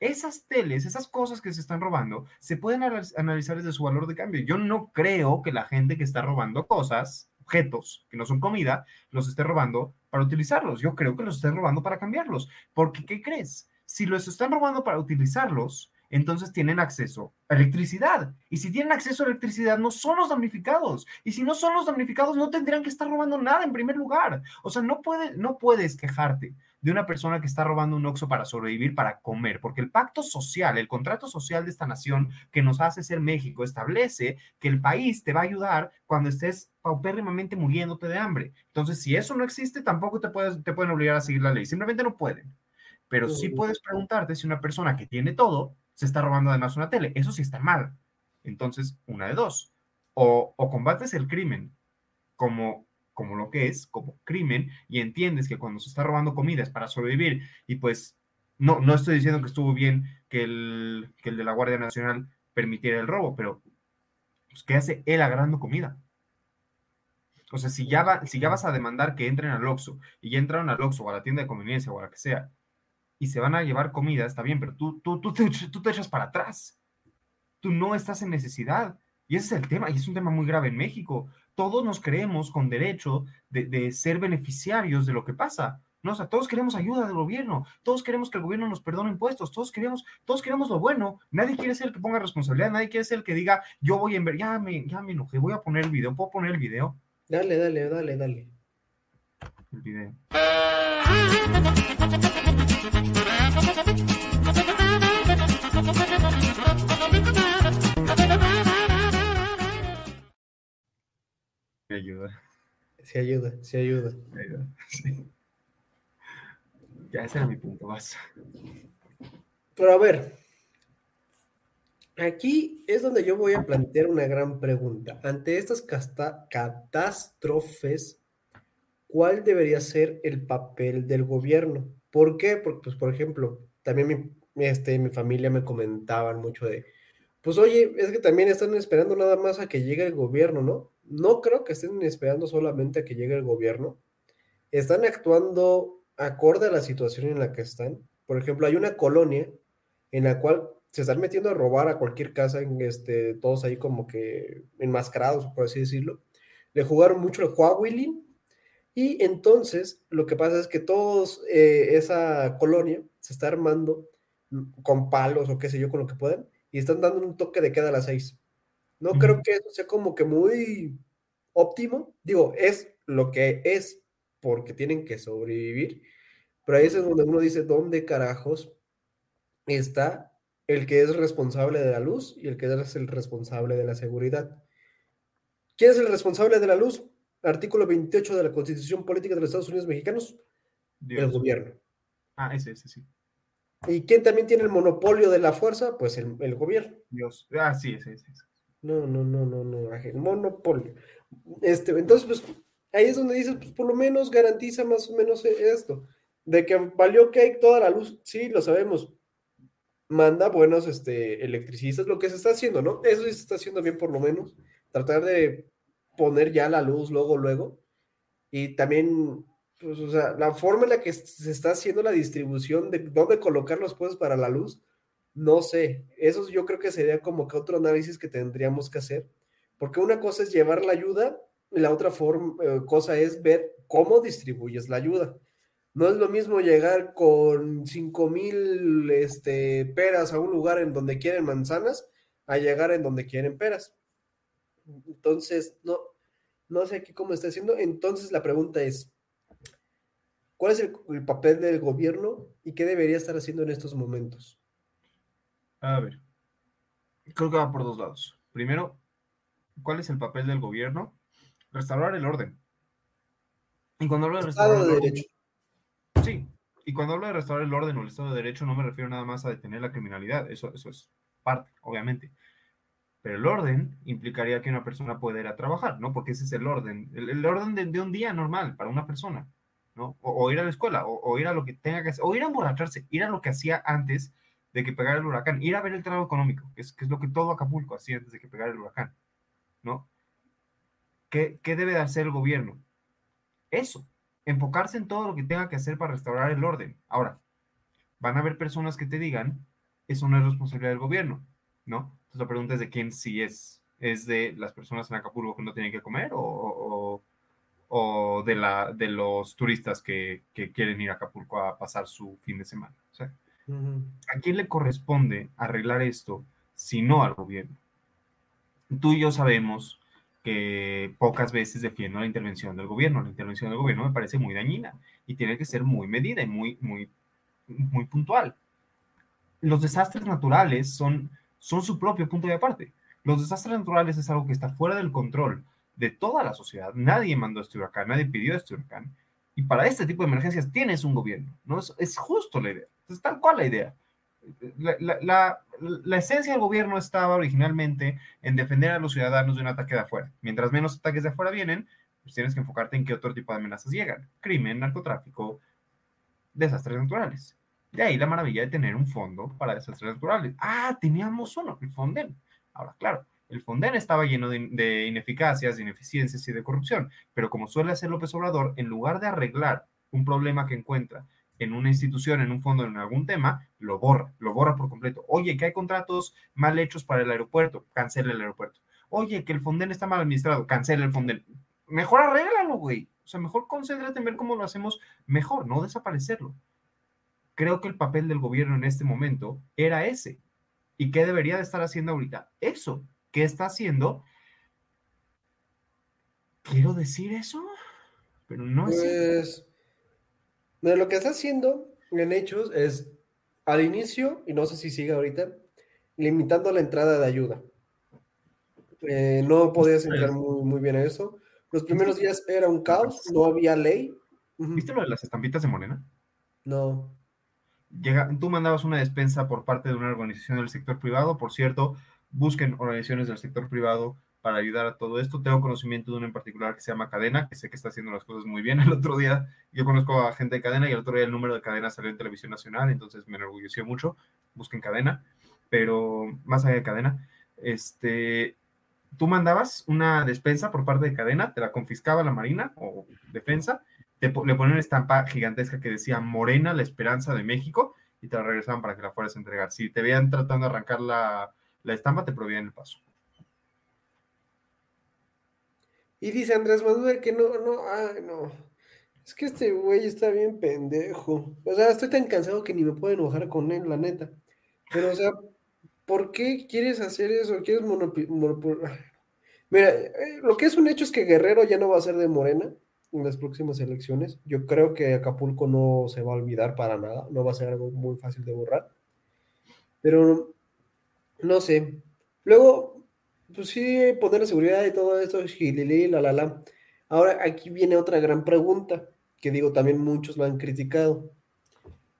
Esas teles, esas cosas que se están robando, se pueden analizar desde su valor de cambio. Yo no creo que la gente que está robando cosas, objetos que no son comida, los esté robando para utilizarlos. Yo creo que los estén robando para cambiarlos. Porque, ¿qué crees? Si los están robando para utilizarlos, entonces tienen acceso a electricidad. Y si tienen acceso a electricidad, no son los damnificados. Y si no son los damnificados, no tendrían que estar robando nada en primer lugar. O sea, no, puede, no puedes quejarte de una persona que está robando un oxo para sobrevivir, para comer, porque el pacto social, el contrato social de esta nación que nos hace ser México, establece que el país te va a ayudar cuando estés paupérrimamente muriéndote de hambre. Entonces, si eso no existe, tampoco te, puedes, te pueden obligar a seguir la ley, simplemente no pueden. Pero sí puedes preguntarte si una persona que tiene todo se está robando además una tele. Eso sí está mal. Entonces, una de dos. O, o combates el crimen como como lo que es, como crimen, y entiendes que cuando se está robando comida es para sobrevivir, y pues no, no estoy diciendo que estuvo bien que el, que el de la Guardia Nacional permitiera el robo, pero pues, ¿qué hace él agarrando comida? O sea, si ya, va, si ya vas a demandar que entren al Oxxo y ya entraron al Oxxo o a la tienda de conveniencia o a la que sea, y se van a llevar comida, está bien, pero tú, tú, tú, te, tú te echas para atrás. Tú no estás en necesidad. Y ese es el tema, y es un tema muy grave en México todos nos creemos con derecho de, ser beneficiarios de lo que pasa. ¿no? O sea, todos queremos ayuda del gobierno, todos queremos que el gobierno nos perdone impuestos, todos queremos, todos queremos lo bueno. Nadie quiere ser el que ponga responsabilidad, nadie quiere ser el que diga, yo voy a ver, ya me, ya me enojé, voy a poner el video, ¿puedo poner el video? Dale, dale, dale, dale. El video. Me ayuda. Sí ayuda, sí ayuda. Ya ese era mi punto más. Pero a ver, Aquí es donde yo voy a plantear una gran pregunta. Ante estas catástrofes, ¿cuál debería ser el papel del gobierno? ¿Por qué? Porque, pues, por ejemplo, también mi, este, mi familia me comentaban mucho de, pues oye, es que también están esperando nada más a que llegue el gobierno, ¿no? No creo que estén esperando solamente a que llegue el gobierno. Están actuando acorde a la situación en la que están. Por ejemplo, hay una colonia en la cual se están metiendo a robar a cualquier casa, en este, todos ahí como que enmascarados, por así decirlo. Le jugaron mucho el Huawei y entonces lo que pasa es que todos, eh, esa colonia se está armando con palos o qué sé yo, con lo que puedan, y están dando un toque de queda a las seis. No creo que eso sea como que muy óptimo. Digo, es lo que es porque tienen que sobrevivir, pero ahí es donde uno dice, ¿dónde carajos está el que es responsable de la luz y el que es el responsable de la seguridad. ¿Quién es el responsable de la luz? Artículo 28 de la Constitución Política de los Estados Unidos Mexicanos. El gobierno. Ah, ese, ese, sí. ¿Y quién también tiene el monopolio de la fuerza? Pues el, el gobierno. Dios. Ah, sí, ese, ese. No, no, no, no, no. Monopolio. Este, entonces, pues, ahí es donde dices, pues, por lo menos garantiza más o menos esto. De que valió que hay toda la luz, sí, lo sabemos manda buenos este, electricistas, lo que se está haciendo, ¿no? Eso sí se está haciendo bien por lo menos, tratar de poner ya la luz luego, luego, y también, pues, o sea, la forma en la que se está haciendo la distribución de dónde colocar los puestos para la luz, no sé, eso yo creo que sería como que otro análisis que tendríamos que hacer, porque una cosa es llevar la ayuda y la otra forma, eh, cosa es ver cómo distribuyes la ayuda. No es lo mismo llegar con cinco mil este, peras a un lugar en donde quieren manzanas a llegar en donde quieren peras. Entonces, no, no sé aquí cómo está haciendo. Entonces, la pregunta es, ¿cuál es el, el, papel del gobierno y qué debería estar haciendo en estos momentos? A ver, creo que va por dos lados. Primero, ¿cuál es el papel del gobierno? Restaurar el orden. Y cuando hablo de restaurar el orden, derecho. Sí, y cuando hablo de restaurar el orden o el Estado de Derecho no me refiero nada más a detener la criminalidad, eso, eso es parte, obviamente. El orden implicaría que una persona pueda ir a trabajar, ¿no? Porque ese es el orden, el, orden de, un día normal para una persona, ¿no? O, ir a la escuela, o, ir a lo que tenga que hacer, o ir a emborracharse, ir a lo que hacía antes de que pegara el huracán, ir a ver el trabajo económico, que es, que es lo que todo Acapulco hacía antes de que pegara el huracán, ¿no? ¿Qué, qué debe de hacer el gobierno? Eso, enfocarse en todo lo que tenga que hacer para restaurar el orden. Ahora, van a haber personas que te digan, eso no es responsabilidad del gobierno, ¿no? Entonces la pregunta es de quién sí es. ¿Es de las personas en Acapulco que no tienen que comer o, o, de, la, de los turistas que, que, quieren ir a Acapulco a pasar su fin de semana? O sea, ¿a quién le corresponde arreglar esto si no al gobierno? Tú y yo sabemos que pocas veces defiendo la intervención del gobierno. La intervención del gobierno me parece muy dañina y tiene que ser muy medida y muy, muy, muy puntual. Los desastres naturales son, son su propio punto de aparte. Los desastres naturales es algo que está fuera del control de toda la sociedad. Nadie mandó este huracán, nadie pidió este huracán. Y para este tipo de emergencias tienes un gobierno, ¿no? Es, justo la idea. Es tal cual la idea la, esencia del gobierno estaba originalmente en defender a los ciudadanos de un ataque de afuera. Mientras menos ataques de afuera vienen, pues tienes que enfocarte en qué otro tipo de amenazas llegan. Crimen, narcotráfico, desastres naturales. De ahí la maravilla de tener un fondo para desastres naturales. Ah, teníamos uno, el Fonden. Ahora, claro, el Fonden estaba lleno de, ineficacias, de ineficiencias y de corrupción, pero como suele hacer López Obrador, en lugar de arreglar un problema que encuentra en una institución, en un fondo, en algún tema, lo borra, lo borra por completo. Oye, que hay contratos mal hechos para el aeropuerto, cancela el aeropuerto. Oye, que el Fonden está mal administrado, cancela el Fonden. Mejor arréglalo, güey. O sea, mejor concéntrate en ver cómo lo hacemos mejor, no desaparecerlo. Creo que el papel del gobierno en este momento era ese. ¿Y qué debería de estar haciendo ahorita? Eso. ¿Qué está haciendo? Quiero decir eso, pero no es... Pero lo que está haciendo en hechos es, al inicio, y no sé si sigue ahorita, limitando la entrada de ayuda. Eh, no podías entrar muy, muy bien a eso. Los primeros días era un caos, no había ley. ¿Viste lo de las estampitas de Morena? No. Llega, tú mandabas una despensa por parte de una organización del sector privado, por cierto, busquen organizaciones del sector privado para ayudar a todo esto. Tengo conocimiento de una en particular que se llama Cadena, que sé que está haciendo las cosas muy bien. El otro día yo conozco a gente de Cadena y el otro día el número de Cadena salió en televisión nacional, entonces me enorgulleció mucho. Busquen Cadena, pero más allá de Cadena, este, tú mandabas una despensa por parte de Cadena, te la confiscaba la Marina o Defensa, le ponían una estampa gigantesca que decía Morena, la esperanza de México, y te la regresaban para que la fueras a entregar. Si te veían tratando de arrancar la, la estampa, te prohibían el paso. Y dice Andrés Manuel que no, no, ay, no. Es que este güey está bien pendejo. O sea, estoy tan cansado que ni me puedo enojar con él, la neta. Pero, o sea, ¿por qué quieres hacer eso? ¿Quieres monopolizar? Mira, eh, lo que es un hecho es que Guerrero ya no va a ser de Morena en las próximas elecciones. Yo creo que Acapulco no se va a olvidar para nada, no va a ser algo muy fácil de borrar. Pero no sé. Luego, pues sí, poner la seguridad y todo esto, la, la, la. Ahora, aquí viene otra gran pregunta, que digo, también muchos lo han criticado.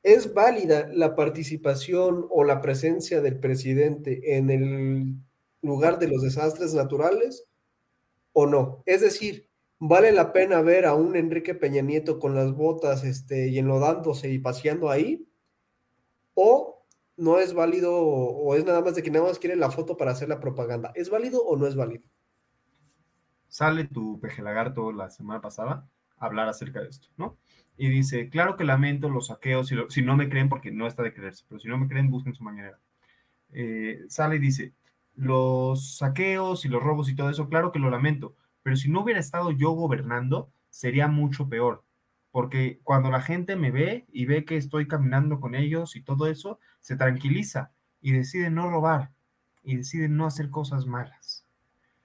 ¿Es válida la participación o la presencia del presidente en el lugar de los desastres naturales o no? Es decir, ¿vale la pena ver a un Enrique Peña Nieto con las botas este, y enlodándose y paseando ahí? ¿O no es válido o es nada más de que nada más quiere la foto para hacer la propaganda. ¿Es válido o no es válido? Sale tu peje lagarto la semana pasada a hablar acerca de esto, ¿no? Y dice, claro que lamento los saqueos, si, si no me creen, porque no está de creerse, pero si no me creen, busquen su manera. Eh, sale y dice, los saqueos y los robos y todo eso, claro que lo lamento, pero si no hubiera estado yo gobernando, sería mucho peor porque cuando la gente me ve y ve que estoy caminando con ellos y todo eso, se tranquiliza y decide no robar y decide no hacer cosas malas.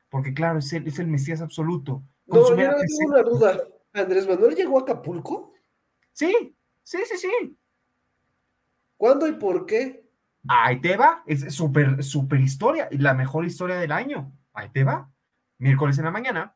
Porque claro, es el, es el Mesías absoluto. No, yo tengo una duda. ¿Andrés Manuel llegó a Acapulco? Sí, sí, sí, sí. ¿Cuándo y por qué? Ahí te va, es súper, súper historia, y la mejor historia del año. Ahí te va. Miércoles en la mañana,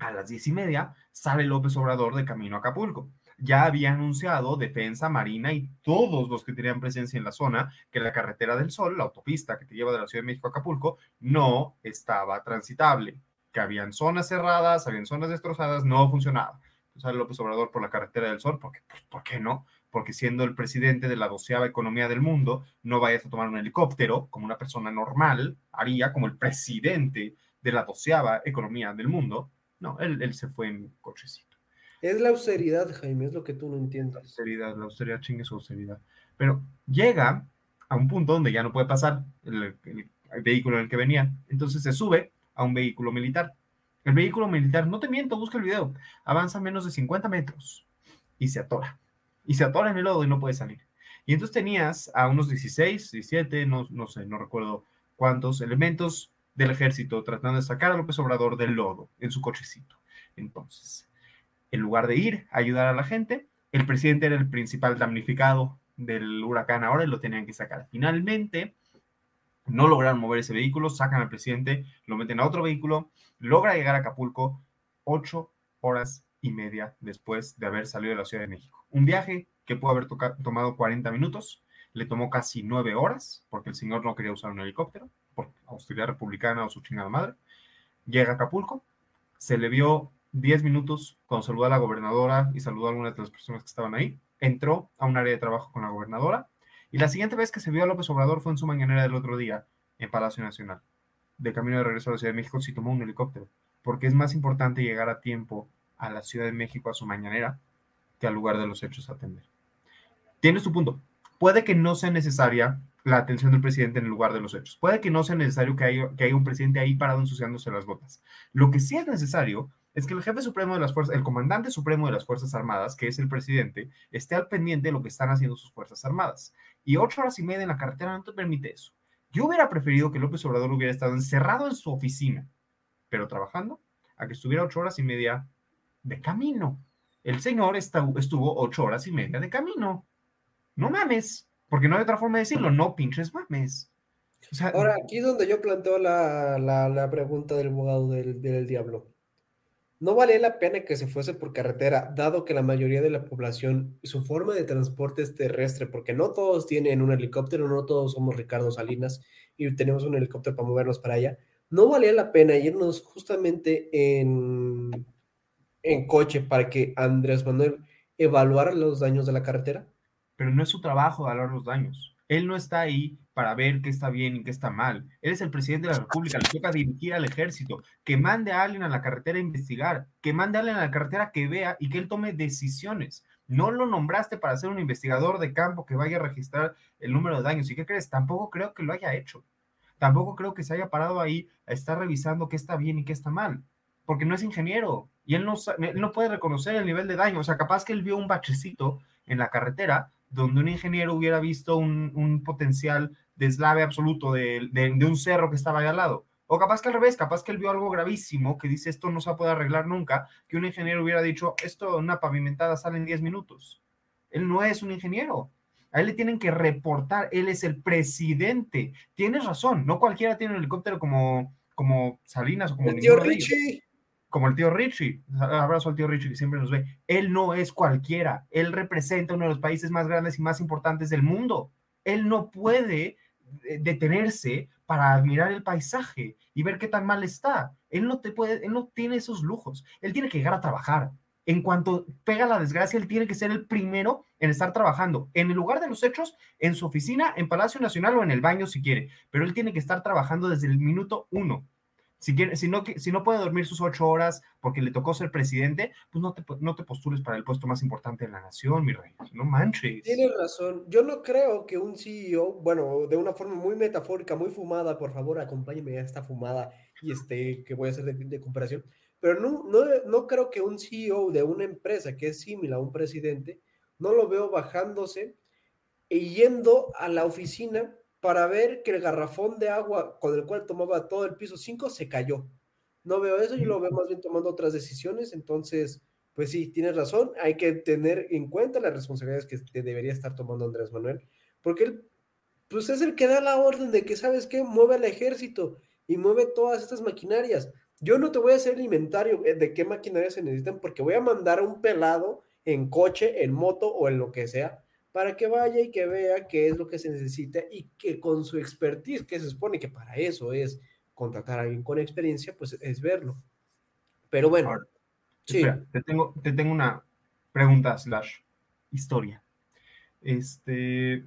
a las diez y media sale López Obrador de camino a Acapulco. Ya había anunciado Defensa, Marina y todos los que tenían presencia en la zona que la carretera del Sol, la autopista que te lleva de la Ciudad de México a Acapulco, no estaba transitable, que habían zonas cerradas, habían zonas destrozadas, no funcionaba. Sale López Obrador por la carretera del Sol, porque, pues, ¿por qué no? Porque siendo el presidente de la doceava economía del mundo, no vayas a tomar un helicóptero como una persona normal haría, como el presidente de la doceava economía del mundo, no, él, se fue en cochecito. Es la austeridad, Jaime, es lo que tú no entiendes. La austeridad, la austeridad, chingue su austeridad. Pero llega a un punto donde ya no puede pasar el, vehículo en el que venía. Entonces se sube a un vehículo militar. El vehículo militar, no te miento, busca el video, avanza menos de 50 metros y se atora. Y se atora en el lodo y no puede salir. Y entonces tenías a unos 16, 17, no, no sé, no recuerdo cuántos elementos del ejército tratando de sacar a López Obrador del lodo en su cochecito. Entonces, en lugar de ir a ayudar a la gente, el presidente era el principal damnificado del huracán ahora y lo tenían que sacar. Finalmente, no lograron mover ese vehículo, sacan al presidente, lo meten a otro vehículo, logra llegar a Acapulco ocho horas y media después de haber salido de la Ciudad de México. Un viaje que pudo haber tomado 40 minutos, le tomó casi nueve horas, porque el señor no quería usar un helicóptero por austeridad republicana o su chingada madre, llega a Acapulco, se le vio 10 minutos cuando saludó a la gobernadora y saludó a algunas de las personas que estaban ahí, entró a un área de trabajo con la gobernadora y la siguiente vez que se vio a López Obrador fue en su mañanera del otro día en Palacio Nacional. De camino de regreso a la Ciudad de México sí tomó un helicóptero, porque es más importante llegar a tiempo a la Ciudad de México a su mañanera que al lugar de los hechos a atender. Tienes tu punto. Puede que no sea necesaria la atención del presidente en el lugar de los hechos. Puede que no sea necesario que haya, que haya un presidente ahí parado ensuciándose las botas. Lo que sí es necesario es que el jefe supremo de las fuerzas, el comandante supremo de las Fuerzas Armadas, que es el presidente, esté al pendiente de lo que están haciendo sus Fuerzas Armadas. Y ocho horas y media en la carretera no te permite eso. Yo hubiera preferido que López Obrador hubiera estado encerrado en su oficina, pero trabajando, a que estuviera ocho horas y media de camino. El señor estuvo ocho horas y media de camino. No mames. Porque no hay otra forma de decirlo, no pinches mames. Ahora, aquí es donde yo planteo la, pregunta del abogado del, diablo. no valía la pena que se fuese por carretera, dado que la mayoría de la población, su forma de transporte es terrestre, porque no todos tienen un helicóptero, no todos somos Ricardo Salinas y tenemos un helicóptero para movernos para allá. No valía la pena irnos justamente en, en coche para que Andrés Manuel evaluara los daños de la carretera. Pero no es su trabajo evaluar los daños. Él no está ahí para ver qué está bien y qué está mal. Él es el presidente de la República, le toca dirigir al ejército, que mande a alguien a la carretera a investigar, que mande a alguien a la carretera que vea y que él tome decisiones. No lo nombraste para ser un investigador de campo que vaya a registrar el número de daños. ¿Y qué crees? Tampoco creo que lo haya hecho. Tampoco creo que se haya parado ahí a estar revisando qué está bien y qué está mal, porque no es ingeniero y él no, él no puede reconocer el nivel de daño. O sea, capaz que él vio un bachecito en la carretera donde un ingeniero hubiera visto un, potencial deslave absoluto de, un cerro que estaba ahí al lado. O capaz que al revés, capaz que él vio algo gravísimo que dice esto no se poder arreglar nunca, que un ingeniero hubiera dicho esto, una pavimentada sale en 10 minutos. Él no es un ingeniero. A él le tienen que reportar, él es el presidente. Tienes razón, no cualquiera tiene un helicóptero como, como Salinas o como el tío Richie como el tío Richie, abrazo al tío Richie que siempre nos ve, él no es cualquiera, él representa uno de los países más grandes y más importantes del mundo. Él no puede eh, detenerse para admirar el paisaje y ver qué tan mal está. Él no te puede, él no tiene esos lujos. Él tiene que llegar a trabajar. En cuanto pega la desgracia, él tiene que ser el primero en estar trabajando en el lugar de los hechos, en su oficina, en Palacio Nacional o en el baño si quiere, pero él tiene que estar trabajando desde el minuto uno si, quiere, si, no, si no puede dormir sus ocho horas porque le tocó ser presidente, pues no te, no te postules para el puesto más importante de la nación, mi rey. No manches. Tienes razón. Yo no creo que un CEO, bueno, de una forma muy metafórica, muy fumada, por favor, acompáñeme a esta fumada y este que voy a hacer de, de comparación. Pero no, no, no creo que un CEO de una empresa que es similar a un presidente, no lo veo bajándose y yendo a la oficina para ver que el garrafón de agua con el cual tomaba todo el piso 5 se cayó. No veo eso, yo lo veo más bien tomando otras decisiones, entonces, pues sí, tienes razón, hay que tener en cuenta las responsabilidades que debería estar tomando Andrés Manuel, porque él, pues es el que da la orden de que, ¿sabes qué? Mueve al ejército y mueve todas estas maquinarias. Yo no te voy a hacer el inventario de qué maquinarias se necesitan porque voy a mandar a un pelado en coche, en moto o en lo que sea para que vaya y que vea qué es lo que se necesita y que con su expertise, que se supone que para eso es contratar a alguien con experiencia, pues es verlo. Pero bueno, sí. te, tengo, te tengo una pregunta slash historia. Este, eh,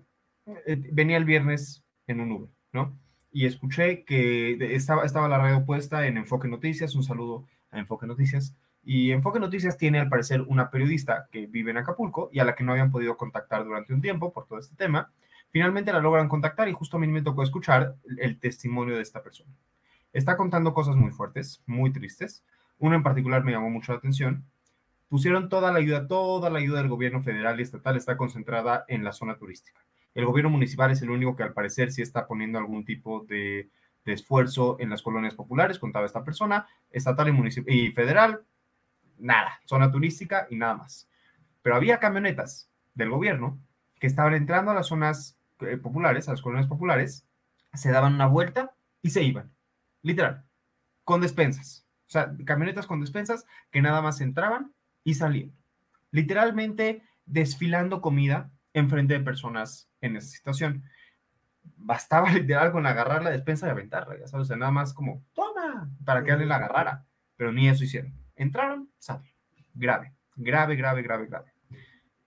venía el viernes en un Uber, ¿no? Y escuché que estaba, estaba la radio puesta en Enfoque Noticias, un saludo a Enfoque Noticias, y Enfoque Noticias tiene al parecer una periodista que vive en Acapulco y a la que no habían podido contactar durante un tiempo por todo este tema. Finalmente la logran contactar y justo a mí me tocó escuchar el testimonio de esta persona. Está contando cosas muy fuertes, muy tristes. Uno en particular me llamó mucho la atención. Pusieron toda la ayuda, toda la ayuda del gobierno federal y estatal está concentrada en la zona turística. El gobierno municipal es el único que al parecer sí está poniendo algún tipo de, esfuerzo en las colonias populares, contaba esta persona, estatal y, y federal, nada, zona turística y nada más. Pero había camionetas del gobierno que estaban entrando a las zonas eh, populares, a las colonias populares, se daban una vuelta y se iban, literal, con despensas. O sea, camionetas con despensas que nada más entraban y salían. Literalmente desfilando comida en frente de personas en esa situación. Bastaba literal con agarrar la despensa y aventarla, ya sabes, o sea, nada más como, toma, para que alguien la agarrara. Pero ni eso hicieron. Entraron, salen. Grave, grave, grave, grave, grave.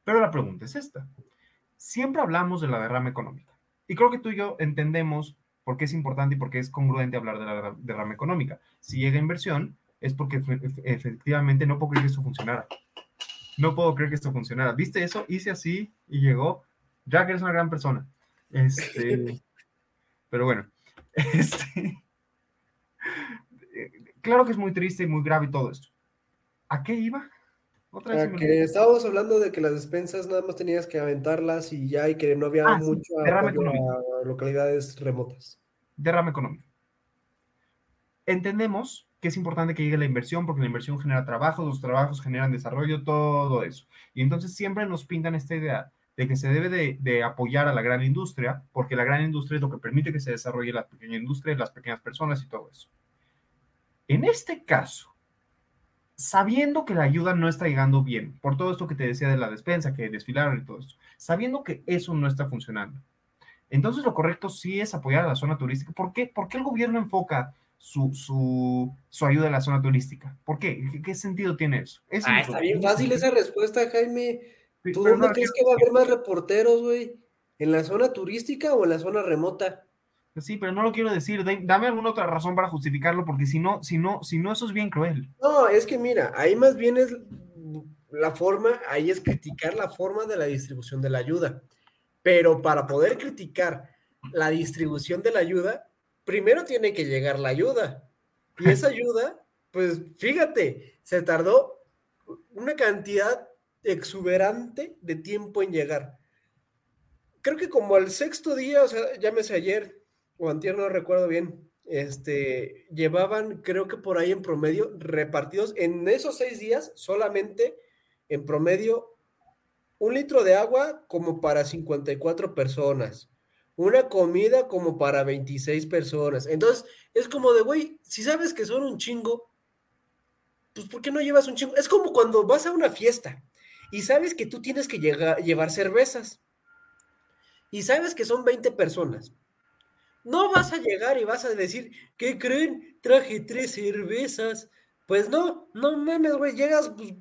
Pero la pregunta es esta. Siempre hablamos de la derrama económica. Y creo que tú y yo entendemos por qué es importante y por qué es congruente hablar de la derrama económica. Si llega inversión, es porque efectivamente no puedo creer que esto funcionara. No puedo creer que esto funcionara. ¿Viste eso? Hice así y llegó. Jack, eres una gran persona. Este, pero bueno, este, claro que es muy triste y muy grave todo esto. ¿A qué iba? Otra vez que estábamos hablando de que las despensas nada más tenías que aventarlas y ya, y que no había ah, mucho a localidades remotas. Derrame económico. Entendemos que es importante que llegue la inversión porque la inversión genera trabajo, los trabajos generan desarrollo, todo eso. Y entonces siempre nos pintan esta idea de que se debe de, de, apoyar a la gran industria, porque la gran industria es lo que permite que se desarrolle la pequeña industria, las pequeñas personas y todo eso. En este caso, sabiendo que la ayuda no está llegando bien, por todo esto que te decía de la despensa, que desfilaron y todo eso, sabiendo que eso no está funcionando. Entonces lo correcto sí es apoyar a la zona turística. ¿Por qué? ¿Por qué el gobierno enfoca su, su, su ayuda a la zona turística? ¿Por qué? ¿Qué, qué sentido tiene eso? eso ah, está bien fácil esa respuesta, Jaime. ¿Tú dónde crees que va a haber más reporteros, güey? ¿En la zona turística o en la zona remota? Sí, pero no lo quiero decir. Dame alguna otra razón para justificarlo, porque si no, si no, si no, eso es bien cruel. No, es que mira, ahí más bien es la forma, ahí es criticar la forma de la distribución de la ayuda. Pero para poder criticar la distribución de la ayuda, primero tiene que llegar la ayuda. Y esa ayuda, pues fíjate, se tardó una cantidad exuberante de tiempo en llegar. Creo que como al sexto día, o sea, llámese ayer, o antier, no recuerdo bien, este, llevaban, creo que por ahí en promedio, repartidos en esos seis días, solamente en promedio, un litro de agua como para 54 personas, una comida como para 26 personas. Entonces, es como de, güey, si sabes que son un chingo, pues ¿por qué no llevas un chingo? Es como cuando vas a una fiesta y sabes que tú tienes que llevar cervezas y sabes que son 20 personas no vas a llegar y vas a decir, ¿qué creen? Traje tres cervezas. Pues no, no mames, güey, llegas pues,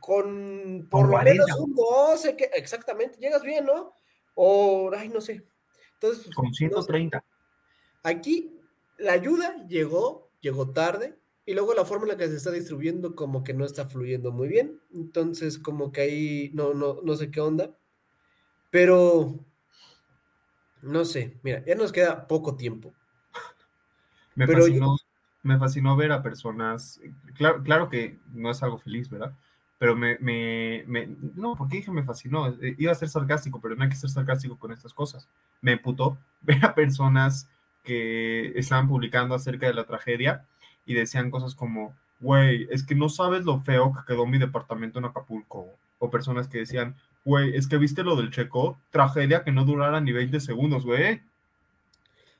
con por lo menos un 12, que, exactamente, llegas bien, ¿no? O, ay, no sé. Entonces, pues, con 130. Aquí la ayuda llegó, llegó tarde, y luego la forma en la que se está distribuyendo como que no está fluyendo muy bien. Entonces, como que ahí no, no, no sé qué onda. Pero no sé, mira, ya nos queda poco tiempo. Me, fascinó, me fascinó ver a personas, claro, claro que no es algo feliz, ¿verdad? Pero me, me, me, no, porque dije me fascinó, eh, iba a ser sarcástico, pero no hay que ser sarcástico con estas cosas. Me putó ver a personas que estaban publicando acerca de la tragedia y decían cosas como, güey, es que no sabes lo feo que quedó mi departamento en Acapulco. O personas que decían, Güey, es que viste lo del Checo, tragedia que no durara ni 20 segundos, güey.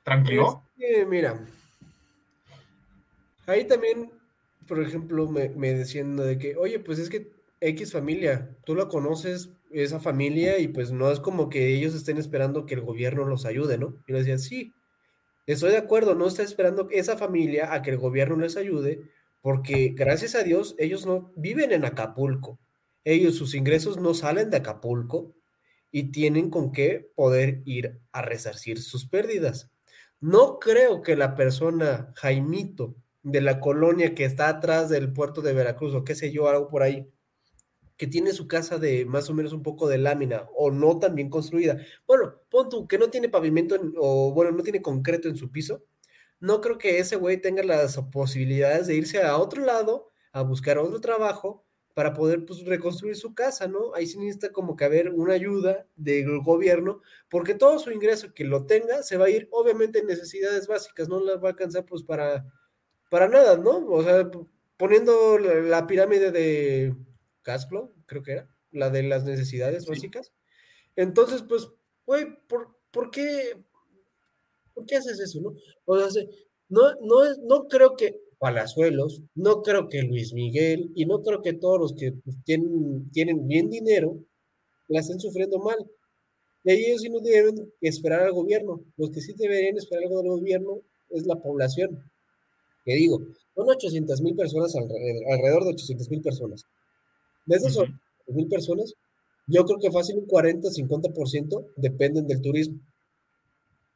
Tranquilo. mira, ahí también, por ejemplo, me, me decían de que, oye, pues es que X familia, tú la conoces, esa familia, y pues no es como que ellos estén esperando que el gobierno los ayude, ¿no? Y le decía, sí, estoy de acuerdo, no está esperando esa familia a que el gobierno les ayude, porque gracias a Dios ellos no viven en Acapulco ellos sus ingresos no salen de Acapulco y tienen con qué poder ir a resarcir sus pérdidas. No creo que la persona Jaimito de la colonia que está atrás del puerto de Veracruz o qué sé yo, algo por ahí, que tiene su casa de más o menos un poco de lámina o no tan bien construida. Bueno, pon tú que no tiene pavimento o bueno, no tiene concreto en su piso. No creo que ese güey tenga las posibilidades de irse a otro lado a buscar otro trabajo para poder pues, reconstruir su casa, ¿no? Ahí sí necesita como que haber una ayuda del gobierno, porque todo su ingreso que lo tenga se va a ir obviamente en necesidades básicas, no las va a alcanzar pues para, para nada, ¿no? O sea, poniendo la, pirámide de Casflow, creo que era, la de las necesidades básicas. Entonces, pues, güey, ¿por, ¿por, qué? ¿Por qué haces eso, no? O sea, no, no, no creo que Palazuelos, no creo que Luis Miguel y no creo que todos los que tienen, tienen bien dinero la estén sufriendo mal. Y ellos sí no deben esperar al gobierno. Los que sí deberían esperar algo del gobierno es la población. Que digo, son 800 mil personas alrededor, de 800 mil personas. De esas uh mil personas, yo creo que fácil un 40-50% dependen del turismo.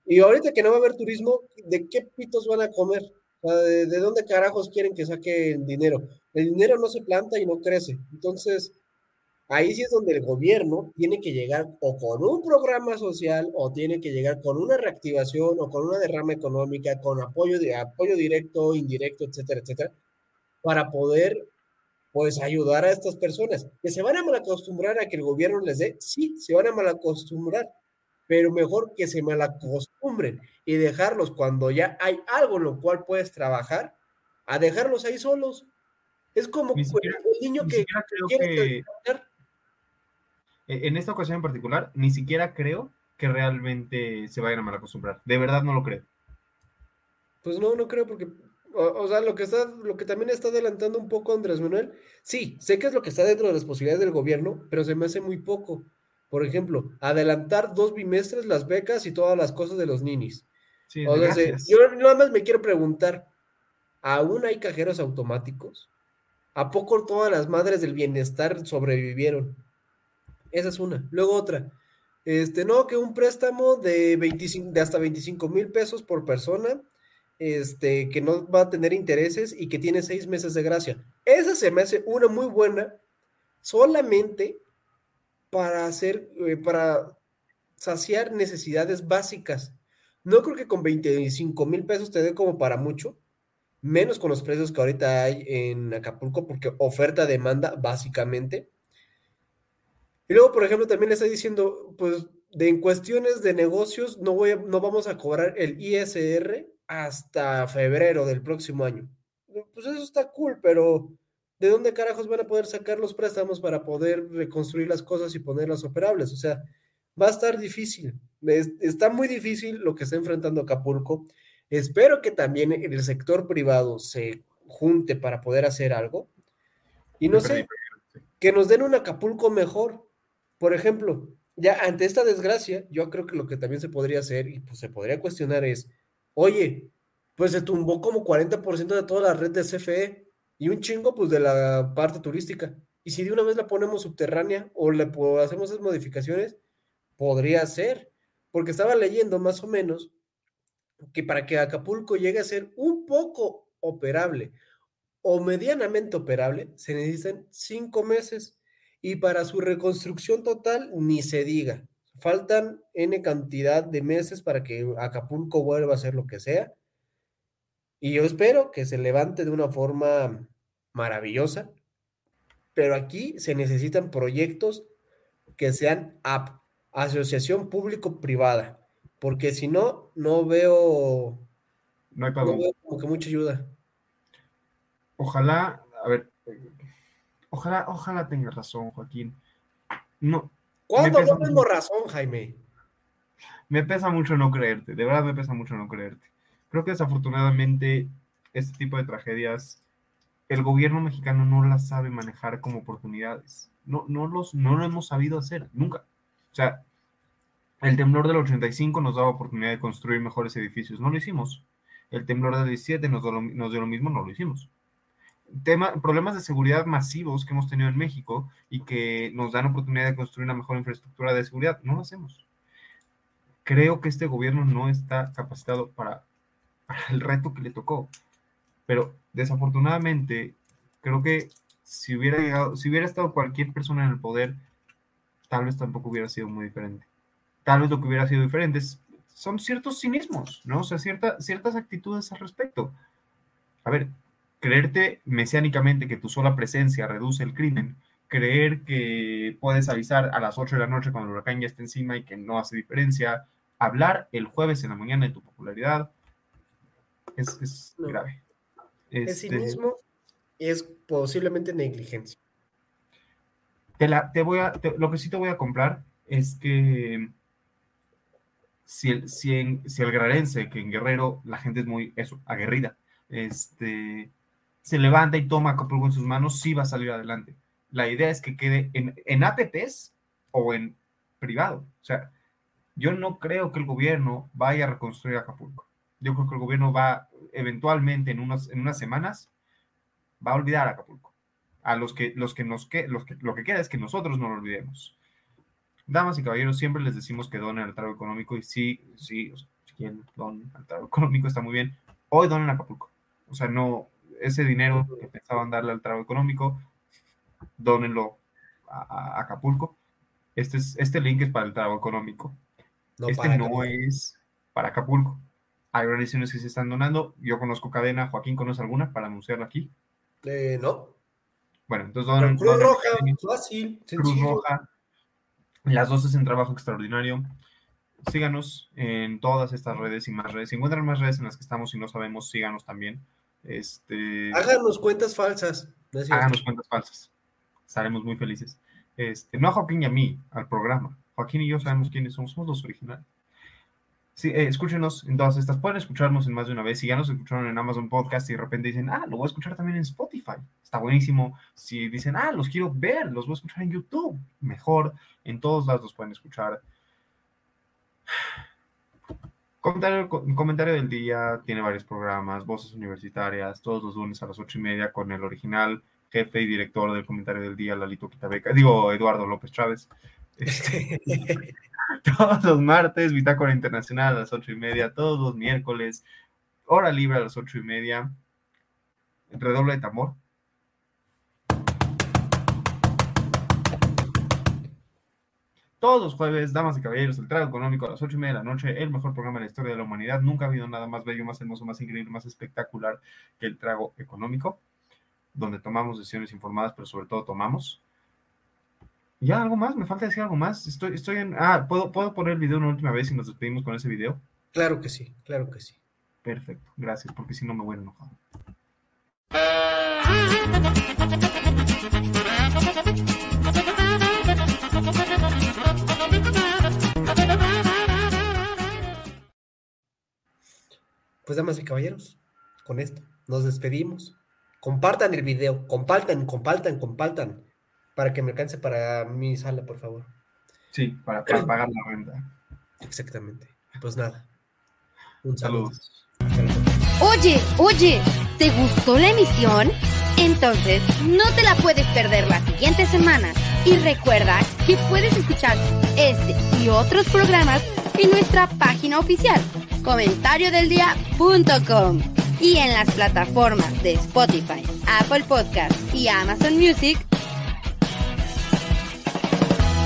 Y ahorita que no va a haber turismo, ¿de qué pitos van a comer? ¿De, dónde carajos quieren que saquen dinero? El dinero no se planta y no crece. Entonces, ahí sí es donde el gobierno tiene que llegar o con un programa social o tiene que llegar con una reactivación o con una derrama económica, con apoyo, de, apoyo directo, indirecto, etcétera, etcétera, para poder pues ayudar a estas personas que se van a malacostumbrar a que el gobierno les dé, sí, se van a malacostumbrar, pero mejor que se malacostumbren y dejarlos cuando ya hay algo en lo cual puedes trabajar, a dejarlos ahí solos. Es como el niño que quiere e, En esta ocasión en particular, ni siquiera creo que realmente se vayan a malacostumbrar. De verdad no lo creo. Pues no, no creo porque O, sea, lo que está, lo que también está adelantando un poco Andrés Manuel, sí, sé que es lo que está dentro de las posibilidades del gobierno, pero se me hace muy poco. Por ejemplo, adelantar dos bimestres las becas y todas las cosas de los ninis. Sí, o sea, yo nada más me quiero preguntar, ¿aún hay cajeros automáticos? ¿A poco todas las madres del bienestar sobrevivieron? Esa es una. Luego otra. Este, no, que un préstamo de, 25, de hasta 25 mil pesos por persona, este, que no va a tener intereses y que tiene seis meses de gracia. Esa se me hace una muy buena solamente para hacer, eh, para saciar necesidades básicas. No creo que con 25 mil pesos te dé como para mucho, menos con los precios que ahorita hay en Acapulco, porque oferta-demanda básicamente. Y luego, por ejemplo, también le está diciendo, pues, de en cuestiones de negocios, no, voy no vamos a cobrar el ISR hasta febrero del próximo año. Pues eso está cool, pero ¿de dónde carajos van a poder sacar los préstamos para poder reconstruir las cosas y ponerlas operables? O sea, va a estar difícil. está muy difícil lo que está enfrentando Acapulco. Espero que también el sector privado se junte para poder hacer algo. Y no sé, que nos den un Acapulco mejor. Por ejemplo, ya ante esta desgracia, yo creo que lo que también se podría hacer y pues se podría cuestionar es, oye, pues se tumbó como 40% de toda la red de CFE y un chingo pues de la parte turística. Y si de una vez la ponemos subterránea o le hacemos esas modificaciones, podría ser, porque estaba leyendo más o menos que para que Acapulco llegue a ser un poco operable o medianamente operable, se necesitan cinco meses y para su reconstrucción total ni se diga. Faltan N cantidad de meses para que Acapulco vuelva a ser lo que sea. Y yo espero que se levante de una forma maravillosa, pero aquí se necesitan proyectos que sean app, asociación público-privada, porque si no, no veo, no, hay no veo como que mucha ayuda. Ojalá, a ver, ojalá, ojalá tenga razón, Joaquín. No. ¿Cuándo no tengo razón, Jaime? Me pesa mucho no creerte, de verdad me pesa mucho no creerte. Creo que desafortunadamente este tipo de tragedias el gobierno mexicano no las sabe manejar como oportunidades. No, no, los, no lo hemos sabido hacer, nunca. O sea, el temblor del 85 nos daba oportunidad de construir mejores edificios, no lo hicimos. El temblor del 17 nos, nos dio lo mismo, no lo hicimos. Tema, problemas de seguridad masivos que hemos tenido en México y que nos dan oportunidad de construir una mejor infraestructura de seguridad, no lo hacemos. Creo que este gobierno no está capacitado para el reto que le tocó. Pero desafortunadamente, creo que si hubiera llegado, si hubiera estado cualquier persona en el poder, tal vez tampoco hubiera sido muy diferente. Tal vez lo que hubiera sido diferente son ciertos cinismos, ¿no? O sea, ciertas actitudes al respecto. A ver, creerte mesiánicamente que tu sola presencia reduce el crimen, creer que puedes avisar a las 8 de la noche cuando el huracán ya está encima y que no hace diferencia, hablar el jueves en la mañana de tu popularidad, es, grave. Es cinismo y es posiblemente negligencia. Te la, te voy a, lo que sí te voy a comprar es que si el, si, en, si el que en Guerrero la gente es muy, eso, aguerrida, este, se levanta y toma Acapulco en sus manos, sí va a salir adelante. La idea es que quede en, en APPs o en privado. O sea, yo no creo que el gobierno vaya a reconstruir Acapulco. Yo creo que el gobierno va eventualmente en, unas, en unas semanas va a olvidar a Acapulco. A los que, los que nos que, los que, lo que queda es que nosotros no lo olvidemos. Damas y caballeros, siempre les decimos que donen al trago económico y sí, sí, si quieren donen al trago económico está muy bien. Hoy donen a Acapulco. O sea, no, ese dinero que pensaban darle al trago económico, donenlo a, Acapulco. Este, es, este link es para el trago económico. este no es para Acapulco. Hay organizaciones que se están donando. Yo conozco cadena. Joaquín, ¿conoce alguna para anunciarla aquí? Eh, no. Bueno, entonces donan. Cruz Roja, fácil, Cruz Roja. Las dos hacen trabajo extraordinario. Síganos en todas estas redes y más redes. Si encuentran más redes en las que estamos y no sabemos, síganos también. Este... Háganos cuentas falsas. háganos cuentas falsas. Estaremos muy felices. Este, no a Joaquín y a mí, al programa. Joaquín y yo sabemos quiénes somos, somos los originales. Sí, eh, escúchenos en todas estas. Pueden escucharnos en más de una vez. Si ya nos escucharon en Amazon Podcast y de repente dicen, ah, lo voy a escuchar también en Spotify. Está buenísimo. Si dicen, ah, los quiero ver, los voy a escuchar en YouTube. Mejor. En todos lados los pueden escuchar. Comentario, comentario del día. Tiene varios programas. Voces universitarias. Todos los lunes a las ocho y media con el original jefe y director del comentario del día, Lalito Quitabeca. Digo, Eduardo López Chávez. Este, todos los martes, Bitácora Internacional a las ocho y media, todos los miércoles, hora libre a las ocho y media, redoble de tambor. Todos los jueves, damas y caballeros, el trago económico a las ocho y media de la noche, el mejor programa de la historia de la humanidad. Nunca ha habido nada más bello, más hermoso, más increíble, más espectacular que el trago económico, donde tomamos decisiones informadas, pero sobre todo tomamos. ¿Ya algo más? ¿Me falta decir algo más? Estoy, estoy en... Ah, ¿puedo, ¿puedo poner el video una última vez y nos despedimos con ese video? Claro que sí, claro que sí. Perfecto, gracias, porque si no me voy a enojar. Pues damas y caballeros, con esto nos despedimos. Compartan el video, compartan, compartan, compartan para que me alcance para mi sala, por favor. Sí, para, pagar la renta. Exactamente. Pues nada. Un saludo. Oye, oye, ¿te gustó la emisión? Entonces, no te la puedes perder la siguiente semana. Y recuerda que puedes escuchar este y otros programas en nuestra página oficial, comentariodeldia.com y en las plataformas de Spotify, Apple Podcast y Amazon Music